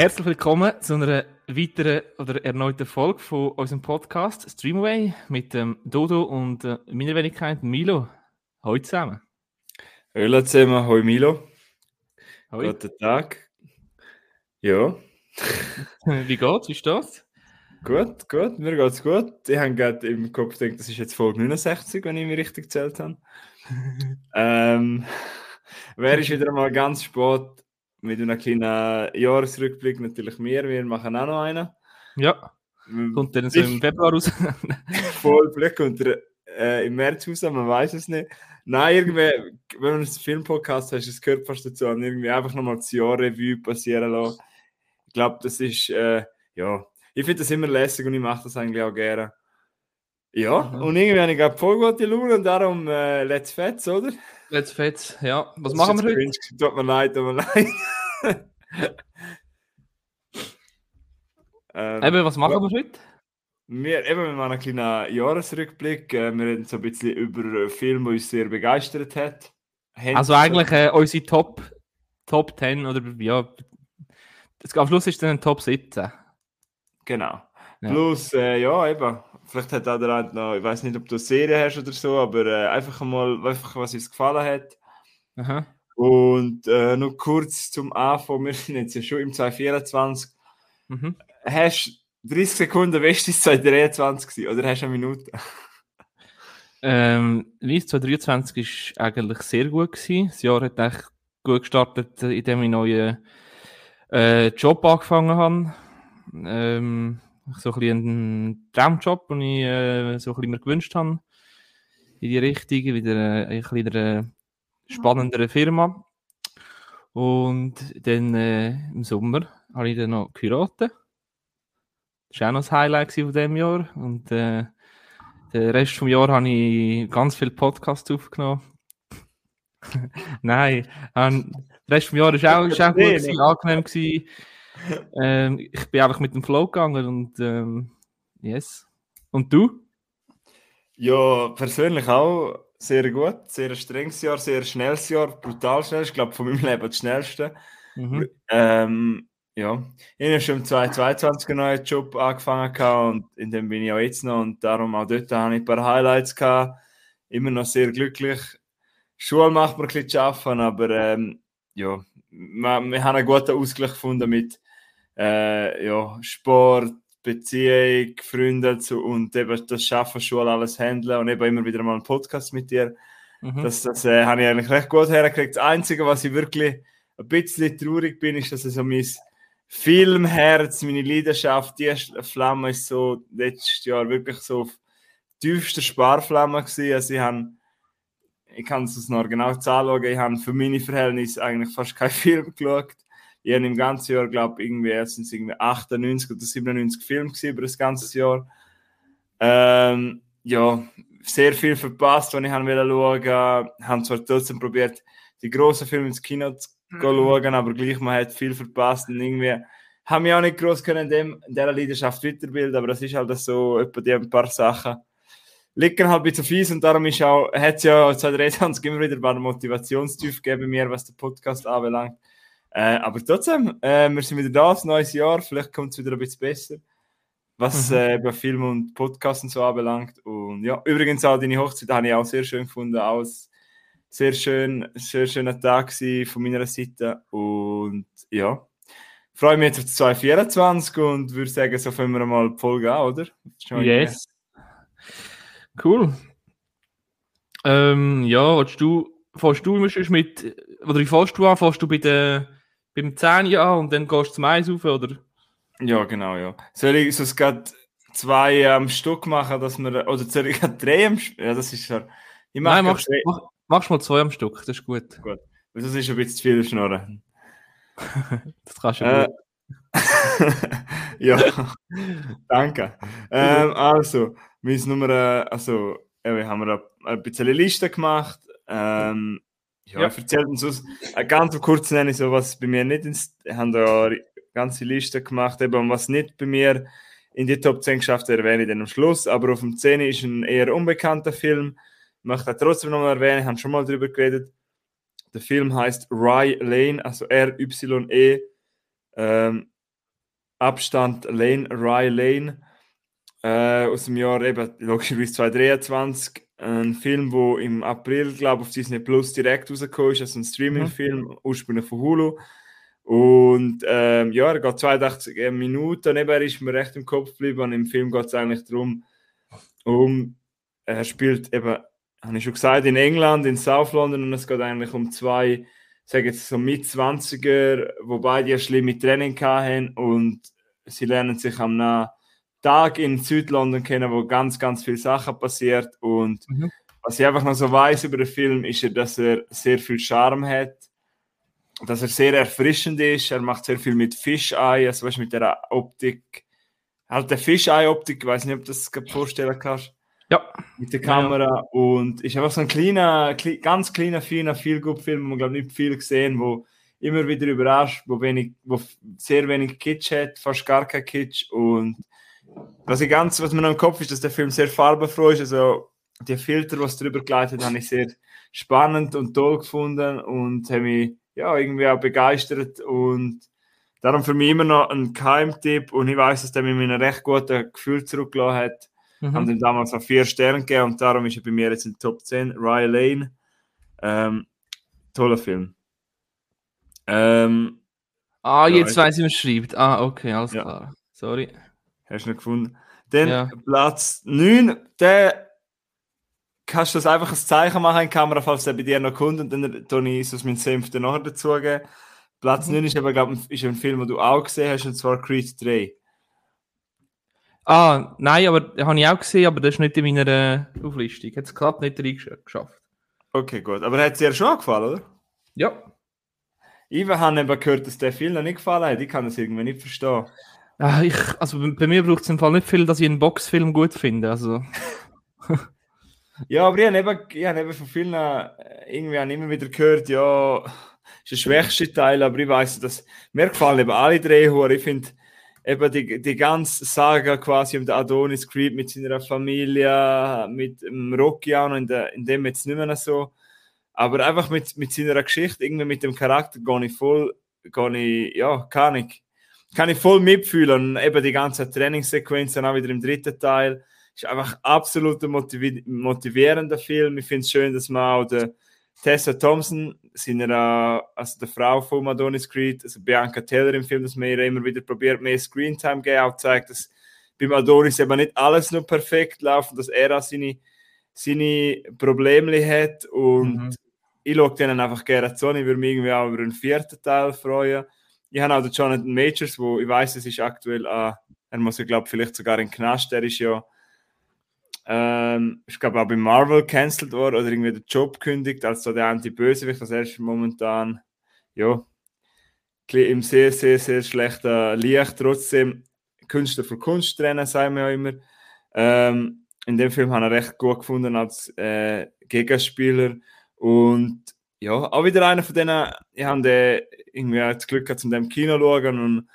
Herzlich willkommen zu einer weiteren oder erneuten Folge von unserem Podcast Streamaway mit dem Dodo und äh, meiner Wenigkeit Milo. Hallo zusammen. Hallo zusammen, hallo Milo. Hallo. Guten Tag. Ja, Wie geht's? Wie steht's? gut, gut, mir geht's gut. Ich habe gerade im Kopf gedacht, das ist jetzt Folge 69, wenn ich mich richtig gezählt habe. ähm, wäre ich wieder mal ganz spät mit einem kleinen Jahresrückblick, natürlich mehr. Wir machen auch noch einen. Ja, kommt dann so im Februar raus. Voll, kommt er äh, im März raus, man weiß es nicht. Nein, irgendwie, wenn man einen Filmpodcast hat, das gehört fast dazu, und irgendwie einfach nochmal das Jahr Revue passieren lassen. Ich glaube, das ist, äh, ja, ich finde das immer lässig und ich mache das eigentlich auch gerne. Ja, Mhm. und irgendwie habe ich gerade voll gute Laune und darum äh, let's fetz, oder? Jetzt fetz. Ja, was Das machen wir heute? cringe. Tut mir leid, tut mir leid. ähm, Eben, was machen wir heute? Wir, eben, wir machen einen kleinen Jahresrückblick. Äh, wir reden so ein bisschen über einen Film, der uns sehr begeistert hat. Haben Also eigentlich äh, unsere Top, Top 10 oder ja, das, am Schluss ist dann ein Top 17. Genau. Ja. Plus, äh, ja, eben. Vielleicht hat auch der eine noch, ich weiß nicht, ob du eine Serie hast oder so, aber äh, einfach mal, einfach, was uns gefallen hat. Aha. Und äh, noch kurz zum Anfang, wir sind jetzt ja schon im 2024. Mhm. Hast du 30 Sekunden Westis 2023 gewesen, oder hast du eine Minute? Ähm, Weiss 2023 war eigentlich sehr gut. Gewesen. Das Jahr hat echt gut gestartet, indem ich einen neuen äh, Job angefangen habe. Ähm, so ein einen Traumjob, den ich äh, so ein bisschen mir gewünscht habe. In die Richtung, wieder äh, ein in einer spannenderen Firma. Und dann äh, im Sommer habe ich dann noch geheiratet. Das war auch noch das Highlight von diesem Jahr. Und äh, den Rest vom Jahr habe ich ganz viele Podcasts aufgenommen. Nein, ähm, der Rest vom Jahr ist auch, ist auch gut, gewesen, angenehm gewesen. Ähm, ich bin einfach mit dem Flow gegangen und ähm, yes. Und du? Ja, persönlich auch sehr gut. Sehr strenges Jahr, sehr schnelles Jahr, brutal schnell. Ich glaube, von meinem Leben das schnellste. Mhm. Ähm, ja, ich habe schon im 2022 einen neuen Job angefangen und in dem bin ich auch jetzt noch und darum auch dort habe ich ein paar Highlights gehabt. Immer noch sehr glücklich. Schule macht mir ein bisschen zu arbeiten, aber ähm, ja, wir, wir haben einen guten Ausgleich gefunden mit äh, ja, Sport, Beziehung, Freunde zu, und eben das Schaffen, Schule, alles handeln und eben immer wieder mal einen Podcast mit dir. Mhm. Das, das äh, habe ich eigentlich recht gut hergekriegt. Das Einzige, was ich wirklich ein bisschen traurig bin, ist, dass so mein Filmherz, meine Leidenschaft, die Flamme ist so letztes Jahr wirklich so auf tiefster Sparflamme gewesen. Also ich habe, ich kann es noch genau anschauen, ich habe für meine Verhältnisse eigentlich fast keinen Film geschaut. Ich habe im ganzen Jahr, glaube ich, irgendwie erstens irgendwie 98 oder 97 Filme gesehen über das ganze Jahr. Ähm, ja, sehr viel verpasst, was ich haben wollte schauen. Haben zwar trotzdem probiert, die grossen Filme ins Kino zu Mhm. schauen, aber gleich, man hat viel verpasst und irgendwie haben wir auch nicht groß können in, dem, in dieser Leidenschaft weiterbilden, aber das ist halt so, etwa die ein paar Sachen liegen halt ein bisschen fies und darum ist auch, hat es ja 2023 immer wieder ein paar Motivationstief gegeben bei mir, was den Podcast anbelangt. Äh, aber trotzdem, äh, wir sind wieder da, ein neues Jahr, vielleicht kommt es wieder ein bisschen besser, was Mhm. äh, über Film und Podcast und so anbelangt. Und ja, übrigens auch deine Hochzeit habe ich auch sehr schön gefunden, auch sehr schön, sehr schöner Tag von meiner Seite und ja, freue mich jetzt auf 2024 und würde sagen, so fangen wir mal die Folge an, oder? Yes. Cool. Ähm, ja, willst du, fährst du mit, oder wie fährst du an? Fährst du bei der, beim 10 an und dann gehst du zum Eis rauf, oder? Ja, genau, ja. Soll ich sonst gerade zwei am Stück machen, dass wir, oder soll ich gerade drei am Stück? Ja, das ist ja. Ich mach Nein, machst, mach, machst mal zwei am Stück, das ist gut. Weil Das ist ein bisschen zu viel Schnorren. Das kannst du Äh, gut. ja, danke. Ähm, also, wir sind Nummer, äh, also, wir haben eine, ein bisschen eine Liste gemacht. Ähm, ja, Ja. ich erzähle uns aus. Äh, ganz kurz nenne ich so, was bei mir nicht ins. Wir haben da eine ganze Liste gemacht, eben was nicht bei mir in die Top 10 geschafft erwähne ich dann am Schluss. Aber auf dem 10 ist ein eher unbekannter Film. Ich möchte trotzdem noch mal erwähnen, ich habe schon mal darüber geredet. Der Film heißt Rye Lane, also R-Y-E. Ähm, Abstand Lane, Rye Lane äh, aus dem Jahr eben logischerweise 2023. Ein Film, der im April, glaube ich, auf Disney Plus direkt rausgekommen ist, also ein Streaming-Film, mhm. ursprünglich von Hulu. Und ähm, ja, er geht 82 Minuten. Eben, er ist mir recht im Kopf geblieben. Und im Film geht es eigentlich darum, um, er spielt eben, habe ich schon gesagt, in England, in South London. Und es geht eigentlich um zwei, sage jetzt so mit 20er, wobei die schlimme Training hatten. Und sie lernen sich am Tag in Südlondon kennen, wo ganz, ganz viele Sachen passiert. Und mhm. was ich einfach noch so weiß über den Film, ist, dass er sehr viel Charme hat dass er sehr erfrischend ist. Er macht sehr viel mit Fischei, also weißt, mit der Optik. Halt der Fischei-Optik, ich weiß nicht, ob du das vorstellen kannst. Ja. Mit der Kamera. Ja. Und ist einfach so ein kleiner, ganz kleiner, feiner, viel gut Film, wo man glaube nicht viel gesehen, wo immer wieder überrascht, wo, wenig, wo sehr wenig Kitsch hat, fast gar kein Kitsch. Und was, ich ganz, was mir noch im Kopf ist, dass der Film sehr farbenfroh ist. Also die Filter, was drüber geleitet, habe ich sehr spannend und toll gefunden und habe mich ja, irgendwie auch begeistert und darum für mich immer noch ein Keimtipp und ich weiß, dass der mir ein recht gutes Gefühl zurückgelassen hat. Mhm. Haben ihm damals noch vier Sterne gegeben und darum ist er bei mir jetzt in Top 10. Ryan Lane. Ähm, toller Film. Ähm, ah, jetzt ja, weiß ich, was schreibt. Ah, okay, alles ja. klar. Sorry. Hast du noch gefunden? Dann ja. Platz 9, der kannst du das einfach ein Zeichen machen in die Kamera, falls der bei dir noch kommt und dann tue ich es mit Senf nachher dazugeben. Platz mhm. 9 ist aber, glaube ich, ein Film, den du auch gesehen hast, und zwar Creed 3. Ah, nein, aber den habe ich auch gesehen, aber das ist nicht in meiner äh, Auflistung. Hat es gerade nicht reingeschafft. Okay, gut. Aber hat es dir schon gefallen, oder? Ja. Ich habe eben gehört, dass der Film noch nicht gefallen hat. Ich kann das irgendwie nicht verstehen. Ah, ich, also bei mir braucht es im Fall nicht viel, dass ich einen Boxfilm gut finde. Also. Ja, aber ich habe eben, ich eben von vielen äh, irgendwie immer wieder gehört, ja, ist der schwächste Teil, aber ich weiß, dass mir gefallen eben alle drei Huren. Ich finde eben die, die ganze Saga quasi um den Adonis Creed mit seiner Familie, mit dem Rocky auch noch, in, der, in dem jetzt nicht mehr so. Aber einfach mit, mit seiner Geschichte, irgendwie mit dem Charakter, gehe ich voll, gehe ich, ja, kann ich, kann ich voll mitfühlen. Und eben die ganze Trainingssequenz dann auch wieder im dritten Teil ist einfach absolut ein motivi motivierender Film. Ich finde es schön, dass man auch der Tessa Thompson, seiner, also der Frau von Adonis Creed, also Bianca Taylor im Film, dass man ihr immer wieder probiert, mehr Screentime geben, auch zeigt, dass beim Adonis eben nicht alles nur perfekt läuft, dass er auch seine, seine Probleme hat und mhm. ich schaue denen einfach gerne zu. Ich würde mich irgendwie auch über einen vierten Teil freuen. Ich habe auch den Jonathan Majors, wo ich weiß, es ist aktuell, äh, er muss ja, glaube vielleicht sogar in den Knast, der ist ja ähm, ich glaube auch bei Marvel cancelled worden oder irgendwie der Job kündigt, als so der Anti-Bösewicht, das ist momentan, ja, im sehr, sehr, sehr schlechten Licht. Trotzdem Künstler für Kunst trennen, sagen wir ja immer. Ähm, in dem Film habe ich recht gut gefunden als äh, Gegenspieler und ja, auch wieder einer von denen, ich habe irgendwie das Glück gehabt, zu dem Kino zu schauen und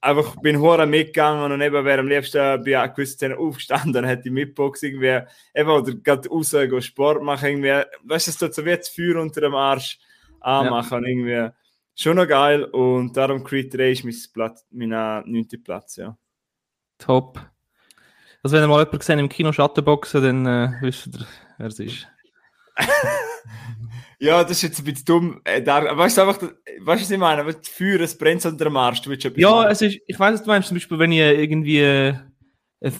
einfach bin hure mitgegangen und eben wäre am liebsten bei gewissen Szenen aufgestanden, hätte ich Mitbox irgendwie, eben, oder gerade raus, go Sport machen, irgendwie, weißt du, es tut so wie das Feuer unter dem Arsch anmachen, ja. irgendwie, schon noch geil und darum Creed 3 ist mein, Platz, mein neunter Platz, ja. Top. Also wenn ihr mal jemanden gesehen im Kino Schattenboxen, dann äh, wisst ihr, wer es ist. Ja, das ist jetzt ein bisschen dumm. Äh, da, weißt du einfach, weißt du, was ich meine? Aber Feuer, es brennt unter dem Arsch. Du ja, es ist, ich weiß, was du meinst. Zum Beispiel, wenn ich irgendwie äh, ein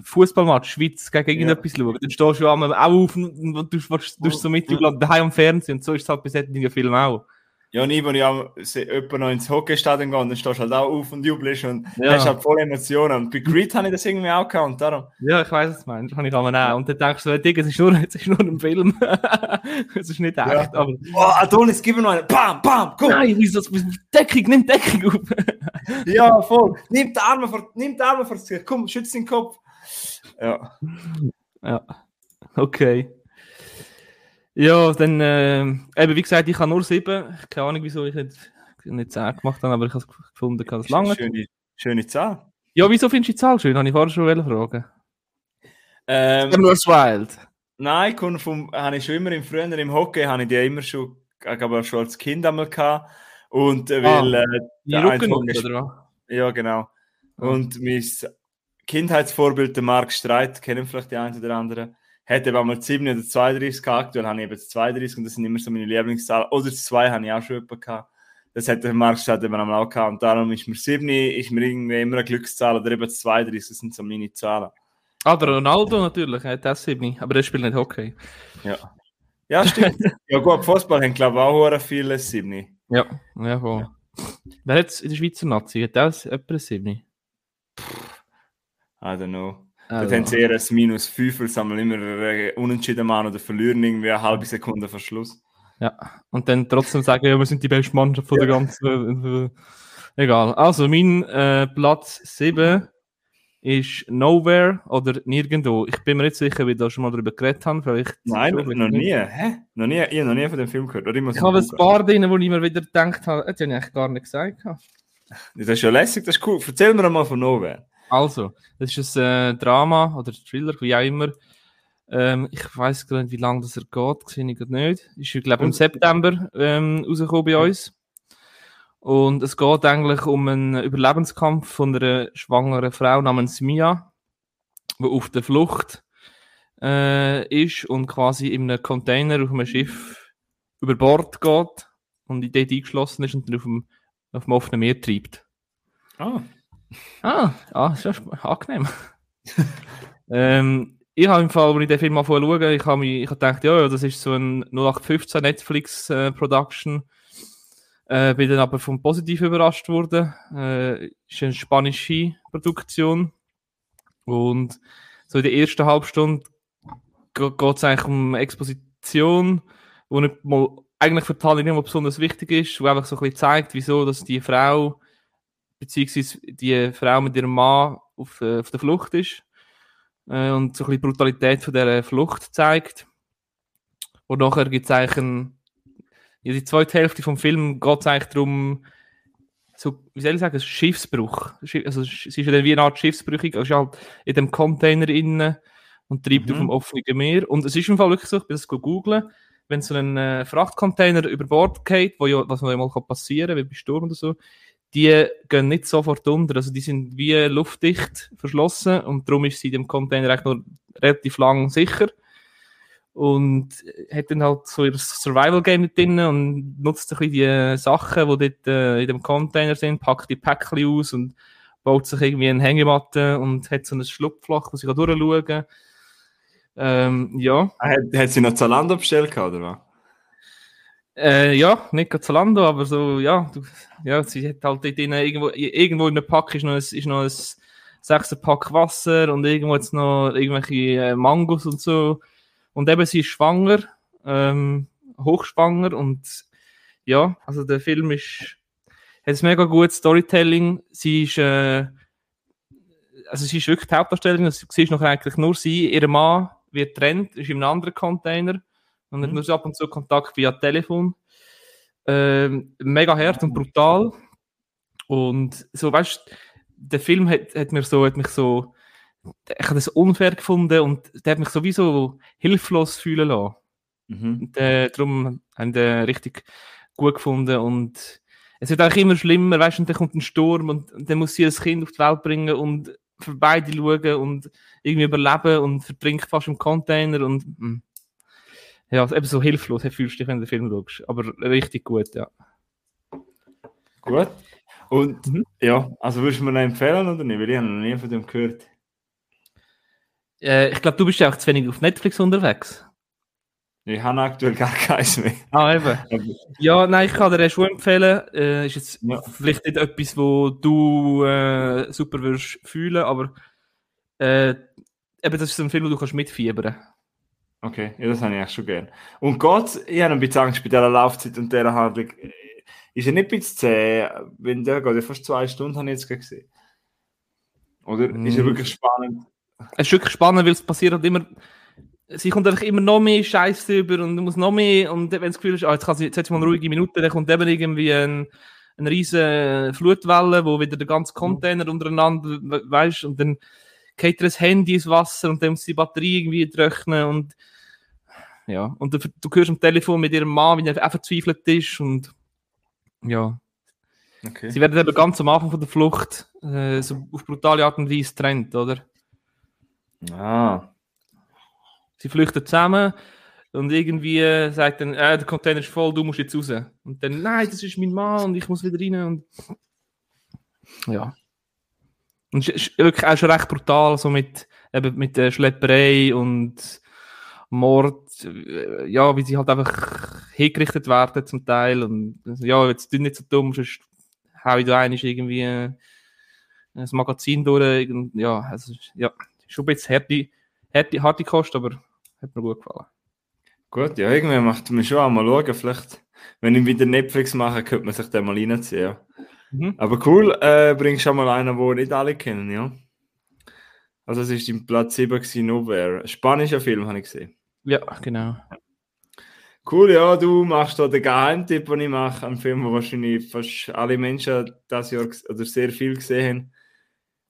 Fußballmatch Schweiz gegen irgendetwas ja. schaue, dann stehst du auch auf und du, du, du, du so mit, du daheim am Fernsehen. Und so ist es halt bei solchen Filmen auch. Ja, nie, wenn ich auch jemand noch ins Hockeystadion gehe, dann stehst du halt auch auf und jubelst und ja. hast halt voll Emotionen. Und bei Grid habe ich das irgendwie auch gehabt und darum. Ja, ich weiß, was du meinst. Kann ich auch. Und dann denkst du, Digga, es ist nur, es ist nur ein Film. es ist nicht echt. Ja. Aber... Oh, Adonis, gib mir noch einen. Bam, bam, komm. Nein, wieso? Deckung, nimm Deckung auf. ja, voll. Nimm die Arme vor, nimm die Arme vor das Gesicht. Komm, schütz den Kopf. Ja. Ja. Okay. Ja, dann, äh, eben wie gesagt, ich habe nur sieben. Keine Ahnung, wieso ich nicht, nicht zehn gemacht habe, aber ich habe es gefunden, dass es lange. Schöne, schöne Zahl. Ja, wieso findest du die Zahl schön? Habe ich vorher schon fragen. Ähm, nur Wild. Nein, vom, habe ich schon immer im früher im Hockey, habe ich die immer schon, aber schon als Kind einmal gehabt. Und äh, weil. Ah, äh, die Rückennummer, oder was? Ja, genau. Und mein Kindheitsvorbild, der Marc Streit, kennen vielleicht die einen oder anderen, eben einmal 7 oder 32 gehabt, aktuell habe ich eben 32 und das sind immer so meine Lieblingszahlen. Oder 2 habe ich auch schon jemanden gehabt. Das der Marc Streit eben auch gehabt und darum ist mir 7 ist mir irgendwie immer eine Glückszahl oder eben 32, das sind so meine Zahlen. Ah, der Ronaldo natürlich, er hat das 7, aber er spielt nicht Hockey. Ja. Ja, stimmt. ja gut, Fußball haben glaube ich auch viele 7. Ja, ja. Ja. Wer hat in der Schweizer Nazi? Hat das ein 7? I don't know. Also. Dort haben sie eher ein Minus 5, weil sie immer äh, unentschieden machen oder verlieren irgendwie eine halbe Sekunde vor Schluss. Ja, und dann trotzdem sagen, ja, wir sind die beste Mannschaft von ja. der ganzen. Egal. Also, mein äh, Platz 7 ist Nowhere oder Nirgendwo. Ich bin mir nicht sicher, wie ich da schon mal darüber geredet habe. Vielleicht Nein, noch, noch nie. Hä? Noch nie. Ich habe noch nie von dem Film gehört. Oder ich, ich habe ein paar drin, wo ich mir wieder gedacht habe, das habe ich eigentlich gar nicht gesagt. Das ist ja lässig, das ist cool. Erzähl mir mal von Nowhere. Also, das ist ein äh, Drama oder Thriller, wie auch immer. Ähm, ich weiß gar nicht, wie lange das er geht, sehe ich nicht. Ist, ich glaube, im September ähm, rausgekommen bei uns. Und es geht eigentlich um einen Überlebenskampf von einer schwangeren Frau namens Mia, die auf der Flucht äh, ist und quasi in einem Container auf einem Schiff über Bord geht und dort eingeschlossen ist und dann auf dem, auf dem offenen Meer treibt. Ah. Ah, ah ist ja angenehm. ähm, ich habe im Fall, als ich den Film mal schaue, ich habe ich hab gedacht, ja, das ist so ein 0815 Netflix-Production. Äh, äh, bin dann aber vom Positiv überrascht worden. Äh, ist eine spanische Produktion. Und so in der ersten Halbstunde geht es eigentlich um Exposition, wo nicht mal eigentlich für Handlung nicht mal besonders wichtig ist, wo einfach so ein bisschen zeigt, wieso dass die Frau, beziehungsweise die Frau mit ihrem Mann auf, äh, auf der Flucht ist. Äh, und so ein bisschen die Brutalität von dieser Flucht zeigt. Und nachher gibt es eigentlich einen ja, die zweite Hälfte vom Film geht es eigentlich darum, so, wie soll ich sagen, Schiffsbruch. Also, es ist ja dann wie eine Art Schiffsbrüchig, also halt in dem Container innen und treibt mhm. auf dem offenen Meer. Und es ist im Fall wirklich so, ich bin das googeln, wenn so ein äh, Frachtcontainer über Bord geht, wo ja, was ja mal passieren kann, wie bei Sturm oder so, die gehen nicht sofort unter. Also die sind wie luftdicht verschlossen und darum ist sie in dem Container eigentlich nur relativ lang sicher und hat dann halt so ihr Survival-Game mit drin und nutzt ein bisschen die Sachen, die dort äh, in dem Container sind, packt die Päckchen aus und baut sich irgendwie eine Hängematte und hat so ein Schlupfloch, wo sie durchschauen kann. Ähm, ja. Ah, hat, hat sie noch Zalando bestellt, oder was? Äh, ja, nicht Zalando, aber so, ja, du, ja, sie hat halt dort drin, irgendwo, irgendwo in der Pack ist noch ein, ist noch ein sechster Pack Wasser und irgendwo jetzt noch irgendwelche äh, Mangos und so. Und eben, sie ist schwanger, ähm, hochschwanger und ja, also der Film ist, hat ein mega gutes Storytelling. Sie ist, äh, also sie ist wirklich die Hauptdarstellerin, also sie ist noch eigentlich nur sie, ihr Mann wird trennt, ist in einem anderen Container und hat mhm. nur ab und zu Kontakt via Telefon. Ähm, mega hart und brutal. Und so, weißt du, der Film hat, hat, mir so, hat mich so ich habe das unfair gefunden und der hat mich sowieso hilflos fühlen lassen. Mhm. Und, äh, darum haben wir richtig gut gefunden und es wird auch immer schlimmer, weißt du, und dann kommt ein Sturm und, und dann muss sie das Kind auf die Welt bringen und für beide schauen und irgendwie überleben und vertrinkt fast im Container und mh. Ja, eben so hilflos fühlst du dich, wenn du den Film schaust, aber richtig gut, ja. Gut. Und mhm. ja, also würdest du mir noch empfehlen oder nicht? Weil ich habe noch nie von dem gehört. Äh, ich glaube, du bist ja auch zu wenig auf Netflix unterwegs. Ich habe aktuell gar keins mehr. Ah, eben. ja, nein, ich kann dir schon empfehlen. Äh, ist jetzt ja. vielleicht nicht etwas, wo du äh, super würdest fühlen, aber äh, eben, das ist so ein Film, wo du kannst mitfiebern Okay, ja, das habe ich echt schon gern. Und Gott, ich habe ein bisschen Angst bei dieser Laufzeit und dieser Handlung. Ist er nicht ein bisschen zäh? Wenn der geht ja fast zwei Stunden, habe ich jetzt gesehen. Oder mm. ist er wirklich spannend? es ist wirklich spannend, weil es passiert halt immer, sie kommt einfach immer noch mehr Scheiße über und du musst noch mehr und wenn das Gefühl ist, ah, jetzt, kann sie, jetzt hat sie mal eine ruhige Minute, dann kommt eben irgendwie ein, eine riesige Flutwelle, wo wieder der ganze Container untereinander, weißt und dann geht das Handy ins Wasser und dann muss die Batterie irgendwie trocknen und ja, und du, du hörst am Telefon mit ihrem Mann, wie er auch verzweifelt ist und ja, Okay. Sie werden eben ganz am Anfang von der Flucht äh, so auf brutale Art und Weise getrennt, oder? Ah. Sie flüchten zusammen und irgendwie äh, sagt dann, äh, der Container ist voll, du musst jetzt raus. Und dann, nein, das ist mein Mann und ich muss wieder rein. Und ja. Und es ist wirklich auch schon recht brutal, so mit, eben mit der Schlepperei und Mord, äh, ja, wie sie halt einfach hingerichtet werden zum Teil. Und ja, jetzt tu nicht so dumm, sonst hau ich da eigentlich irgendwie äh, das Magazin durch. Und, ja, also, ja, schon ein bisschen harte, harte, harte Kost, aber hat mir gut gefallen. Gut, ja, irgendwie macht man schon einmal schauen. Vielleicht, wenn ich wieder Netflix mache, könnte man sich den mal reinziehen. Mhm. Aber cool, äh, bringst schon mal einen, den nicht alle kennen, ja. Also, es war im Platz 7 gewesen, Nowhere. Ein spanischer Film, habe ich gesehen. Ja, genau. Cool, ja, du machst da den Geheimtipp, den ich mache, einen Film, den wahrscheinlich fast alle Menschen das Jahr oder sehr viel gesehen haben.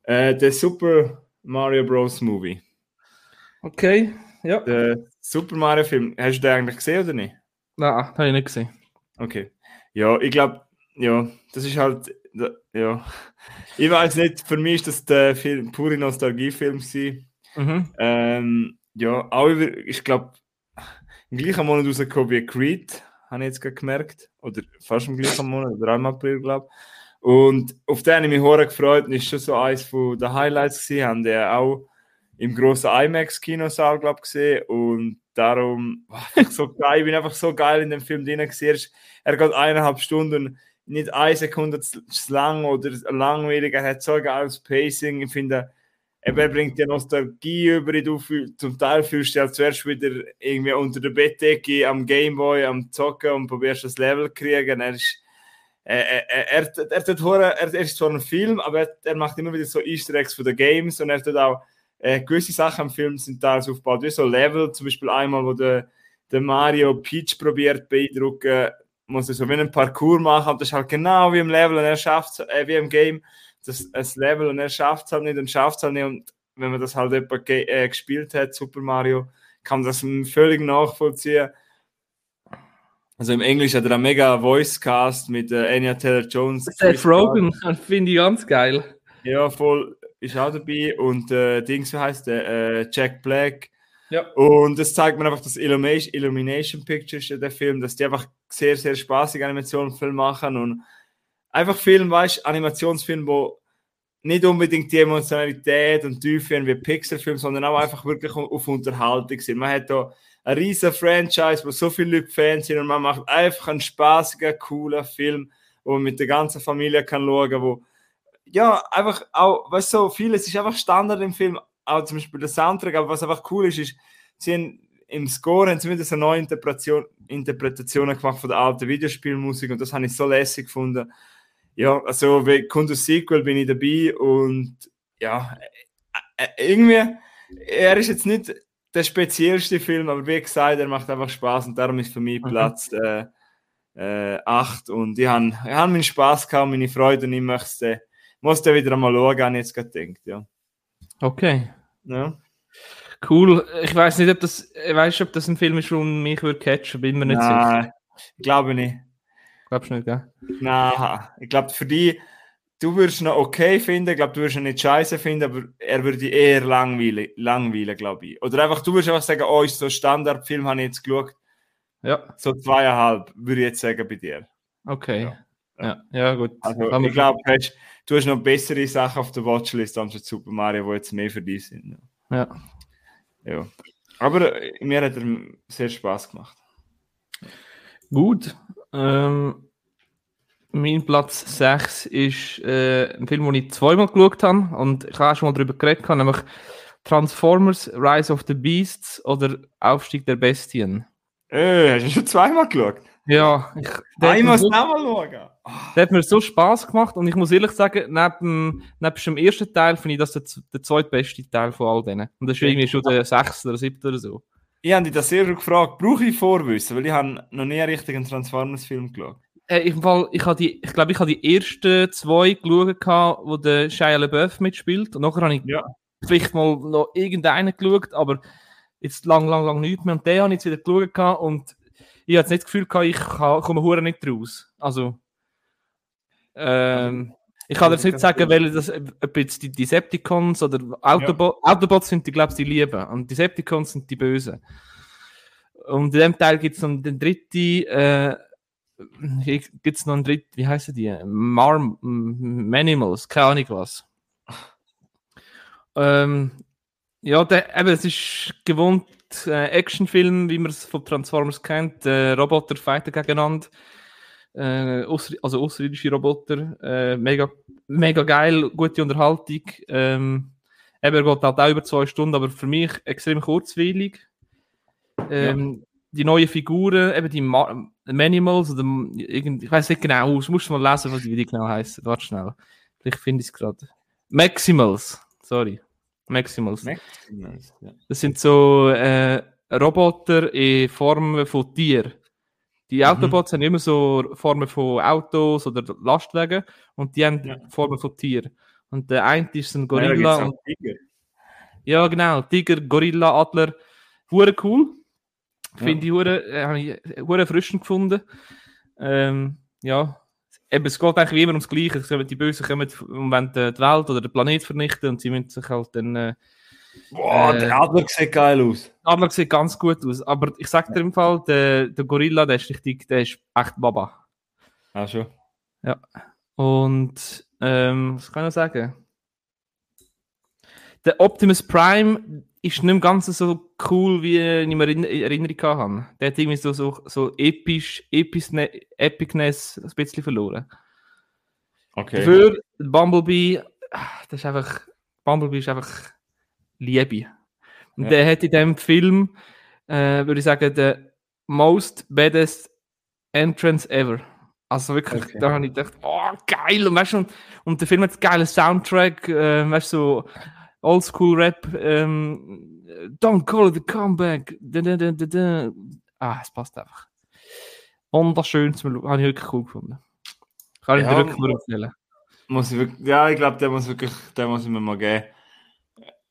Äh, der Super Mario Bros. Movie. Okay, ja. Der Super Mario Film, hast du den eigentlich gesehen oder nicht? Nein, habe ich nicht gesehen. Okay. Ja, ich glaube, ja, das ist halt, ja. Ich weiß nicht, für mich ist das der Film, pure Nostalgiefilm gewesen. Mhm. Ähm, ja, auch über, ich glaube, im gleichen Monat rausgekommen wie Creed, habe ich jetzt gerade gemerkt. Oder fast im gleichen Monat, oder im April, glaube ich. Und auf den habe ich mich sehr gefreut und ist schon so eins von den Highlights gewesen. Haben den auch im grossen IMAX-Kinosaal, glaube ich, gesehen. Und darum, war einfach so geil. Ich bin einfach so geil in dem Film drin gewesen. Er Er geht eineinhalb Stunden, nicht eine Sekunde zu lang oder langweilig. Er hat so ein geiles Pacing. Ich finde, er bringt die Nostalgie über. Du zum Teil fühlst du halt zuerst wieder irgendwie unter der Bettdecke am Gameboy am Zocken und probierst das Level zu kriegen. Er ist, er, er, er, er, ist zwar ein Film, aber er, macht immer wieder so Easter Eggs von den Games und er tut auch äh, gewisse Sachen im Film sind teils aufgebaut, wie so Level, zum Beispiel einmal, wo der, der Mario Peach probiert beeindrucken, muss er so wie einen Parcours machen und das ist halt genau wie im Level und er schafft es, äh, wie im Game, das, das Level und er schafft es halt nicht und schafft es halt nicht und wenn man das halt jemand ge äh, gespielt hat, Super Mario, kann man das völlig nachvollziehen. Also im Englisch hat er einen mega Voicecast mit äh, Anya Taylor-Jones. Seth Rogen, finde ich ganz geil. Ja, voll ist auch dabei und äh, Dings, wie heißt der? Äh, Jack Black. Ja. Und das zeigt mir einfach, dass Illumination, Illumination Pictures, äh, der Film, dass die einfach sehr, sehr spaßige Animationsfilme machen und einfach Film, weißt Animationsfilm, wo nicht unbedingt die Emotionalität und Tiefe haben wie Pixar-Film, sondern auch einfach wirklich auf Unterhaltung sind. Man hat da ein riesen Franchise, wo so viele Leute Fans sind und man macht einfach einen spaßigen, coolen Film, wo man mit der ganzen Familie kann schauen, wo ja, einfach auch, weißt du, so vieles ist einfach Standard im Film, auch zum Beispiel der Soundtrack, aber was einfach cool ist, ist, sie haben im Score haben sie wieder so neue Interpretation, Interpretationen gemacht von der alten Videospielmusik und das habe ich so lässig gefunden. Ja, also wie das Sequel, bin ich dabei und ja, äh, äh, irgendwie, er ist jetzt nicht der speziellste Film, aber wie gesagt, er macht einfach Spaß und darum ist für mich Mhm. Platz äh, äh, 8 und ich habe ich hab meinen Spaß gehabt, meine Freude und ich möchte muss da wieder einmal schauen, habe ich jetzt gerade gedacht, ja. Okay. ja. Cool. Ich weiß nicht, ob das, ich weiß ob das ein Film ist, der mich würde catchen, bin mir nicht sicher. Nein, ich glaube nicht. Glaubst du nicht, gell? Nein, ich glaube für die, du würdest ihn noch okay finden, ich glaube, du würdest ihn nicht scheiße finden, aber er würde dich eher langweilen, langweilen glaube ich. Oder einfach, du würdest einfach sagen, oh, ist so ein Standardfilm, habe ich jetzt geschaut, Ja, so zweieinhalb, würde ich jetzt sagen bei dir. okay. Ja. Ja, ja, gut. Also, Haben ich glaube, du hast noch bessere Sachen auf der Watchlist als Super Mario, die jetzt mehr für dich sind. Ja. Ja. Aber äh, mir hat er sehr Spaß gemacht. Gut. Ähm, mein Platz 6 ist äh, ein Film, den ich zweimal geschaut habe und ich habe auch schon mal darüber geredet, habe, nämlich Transformers Rise of the Beasts oder Aufstieg der Bestien. Äh, hast du schon zweimal geschaut? Ja, ich, Ah, ich hat mir muss so, nochmal schauen. der hat mir so Spaß gemacht und ich muss ehrlich sagen, neben, neben dem ersten Teil finde ich das der, der zweitbeste Teil von all denen. Und das ist irgendwie schon der sechste oder siebte oder so. Ich habe dich das sehr gefragt, brauche ich Vorwissen? Weil ich habe noch nie einen richtigen Transformers-Film geschaut. Äh, im Fall, ich habe die, ich glaube, ich habe die ersten zwei geschaut, wo der Shia LaBeouf mitspielt. Und nachher habe ich Ja. vielleicht mal noch irgendeinen geschaut, aber jetzt lang, lang, lang nicht mehr. Und den habe ich jetzt wieder geschaut und ich habe jetzt nicht das Gefühl gehabt, ich kann- komme hure nicht raus. Also, Ähm, ich kann dir jetzt nicht sagen, weil das, ob jetzt die Decepticons oder Autobo Autobots sind, die glaube ich, die Lieben. Und Decepticons sind die Bösen. Und in dem Teil gibt es noch den dritten, äh, gibt es noch einen dritten, wie heißen die? Marm, Manimals, keine Ahnung was. Ähm, ja, der, eben, es ist gewohnt äh, Actionfilm, wie man es von Transformers kennt. Äh, Roboter fighten gegeneinander. Äh, ausser, also außerirdische Roboter. Äh, mega, mega geil, gute Unterhaltung. Ähm, eben, er geht halt auch über zwei Stunden, aber für mich extrem kurzweilig. Ähm, ja. Die neuen Figuren, eben die Ma Manimals, oder irgend, ich weiß nicht genau, du musst mal lesen, was die, die genau heißen. Warte schnell. Vielleicht finde ich es gerade. Maximals, sorry. Maximals. Maximals ja. Das sind so äh, Roboter in Form von Tier. Die mhm. Autobots haben immer so Formen von Autos oder Lastwagen und die haben ja. Formen von Tier. Und der eine ist ein Gorilla. Ja, und, ja genau. Tiger, Gorilla, Adler. Hure cool. Finde ich hure, äh, habe ich hure frischend gefunden. Ähm, ja, eben, es geht eigentlich wie immer ums Gleiche. Die Bösen kommen und wollen die Welt oder den Planet vernichten und sie müssen sich halt dann. Äh, Boah, äh, der Adler sieht geil aus. Der Adler sieht ganz gut aus. Aber ich sag dir im Fall, der, der Gorilla, der ist richtig, der ist echt Baba. Ah, schon. Ja. Und ähm, was kann ich noch sagen? Der Optimus Prime ist nicht mehr ganz so cool, wie ich mir in Erinnerung habe. Der hat irgendwie so, so, so episch, Episne, Epicness ein bisschen verloren. Okay. Für Bumblebee, das ist einfach, Bumblebee ist einfach Liebe. Und ja. der hat in dem Film, äh, würde ich sagen, der most baddest entrance ever. Also wirklich, okay. da habe ich gedacht, oh geil, und weißt du, und, und der Film hat einen geilen Soundtrack, äh, weißt du, so Oldschool-Rap, ähm, Don't call it a comeback. Da, da, da, Ah, es passt einfach. Wunderschön, habe ich wirklich cool gefunden. Kann ich ja, dir wirklich nur empfehlen. Muss ich wirklich, ja, ich glaube, der muss wirklich, der muss ich mir mal geben.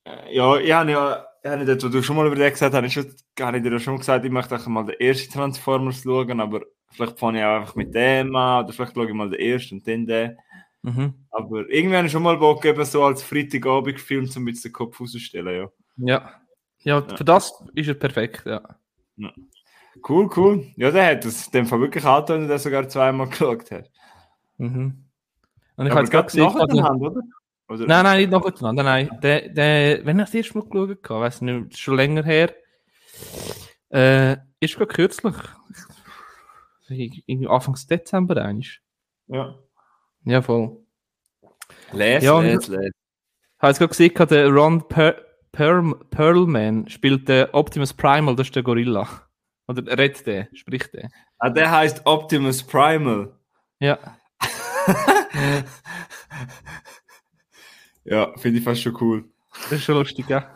Äh, ja, ich habe ja, ich habe dort, wo du schon mal über den gesagt hast, schon, habe ich dir schon gesagt, ich möchte mal den ersten Transformers schauen, aber vielleicht fange ich auch einfach mit dem an, oder vielleicht schaue ich mal den ersten und dann den. Mhm. Aber ich schon mal Bock, eben so als Freitagabend-Film zum mit den Kopf rauszustellen, ja. Ja. ja. Ja, für das ist er perfekt, ja. ja. Cool, cool. Ja, der hat das dem Fall wirklich angetan, der sogar zweimal geschaut hat. Mhm. Und ich ja, habe jetzt gerade gesehen, oder? oder? Nein, nein, nicht nacheinander, nein. Der, der, wenn ich das erste Mal geschaut habe, weiß nicht, schon länger her, äh, ist gerade kürzlich, irgendwie Anfang Dezember eigentlich. Ja. Ja, voll. Les, ja, les, les. Ich habe jetzt gerade gesehen, der Ron per per Perlman spielt der Optimus Primal, das ist der Gorilla. Oder redet der, spricht der. Ah, der heißt Optimus Primal. Ja. ja, finde ich fast schon cool. Das ist schon lustig, ja.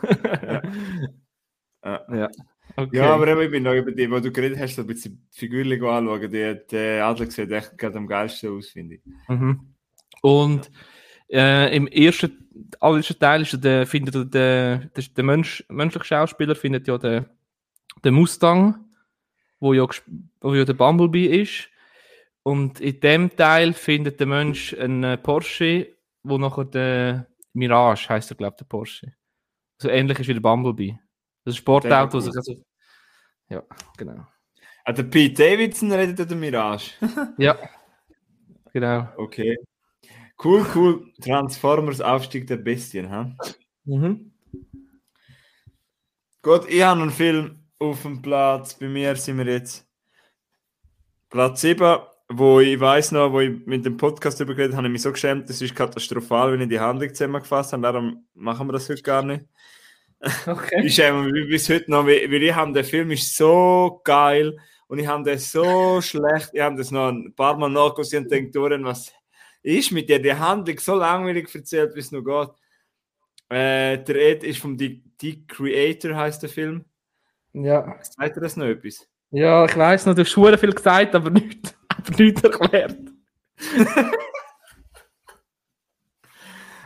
ja. ja. Okay. Ja, aber ich bin noch über die, wo du geredet hast, ein bisschen Figürchen anschauen. Die, der Adler sieht echt gerade am geilsten aus, finde ich. Mhm. Und äh, im ersten, allerersten Teil ist der, findet der, der, der Mensch, menschliche Schauspieler findet ja den, den Mustang, wo ja, wo ja der Bumblebee ist. Und in dem Teil findet der Mensch einen Porsche, wo nachher der Mirage heißt er, glaube ich, der Porsche. So ähnlich ist wie der Bumblebee. Das Sportauto. Also, ja, genau. Ah, der Pete Davidson redet der Mirage. ja, genau. Okay. Cool, cool. Transformers Aufstieg der Bestien, ha? Mhm. Gut, ich habe einen Film auf dem Platz. Bei mir sind wir jetzt Platz 7, wo ich weiß noch, wo ich mit dem Podcast übergeredet habe, ich mich so geschämt, das ist katastrophal, wenn ich die Handlung zusammengefasst habe. Darum machen wir das heute gar nicht. Okay. Ich schäme mich bis heute noch, weil ich habe, der Film ist so geil und ich habe das so schlecht, ich habe das noch ein paar Mal nachgesehen und denkt, was ist mit dir die Handlung so langweilig erzählt, wie es noch geht. Äh, der Ed ist vom The, The Creator, heißt der Film. Ja. Sagt er das noch etwas? Ja, ich weiß noch, du hast schon viel gesagt, aber nichts, aber nichts erklärt.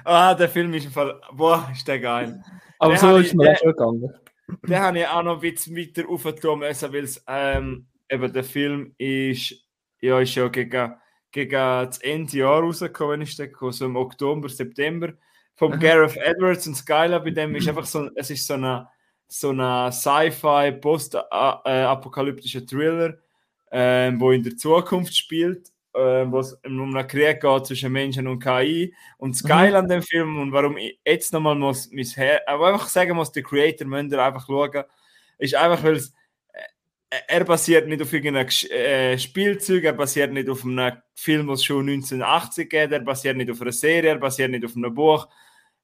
ah, der Film ist im Fall, boah, ist der geil. Aber den so ist mir auch schon gegangen. Den habe ich auch noch ein bisschen weiter aufgetan weil es ähm, eben der Film ist, ja, ist ja gegen, gegen das Ende Jahr rausgekommen, ist der so im Oktober, September, von Gareth Edwards und Skylar. Bei dem ist einfach so, es ist so eine, so eine Sci-Fi, post-apokalyptischer Thriller, äh, wo in der Zukunft spielt, äh, wo es um einen Krieg geht zwischen Menschen und KI. Und das Geile mhm. an dem Film und warum ich jetzt nochmal muss, muss her, einfach sagen muss, der Creator müsst ihr einfach schauen, ist einfach, weil es er basiert nicht auf irgendeinem äh, Spielzeug, er basiert nicht auf einem Film, was schon 1980 geht, er basiert nicht auf einer Serie, er basiert nicht auf einem Buch,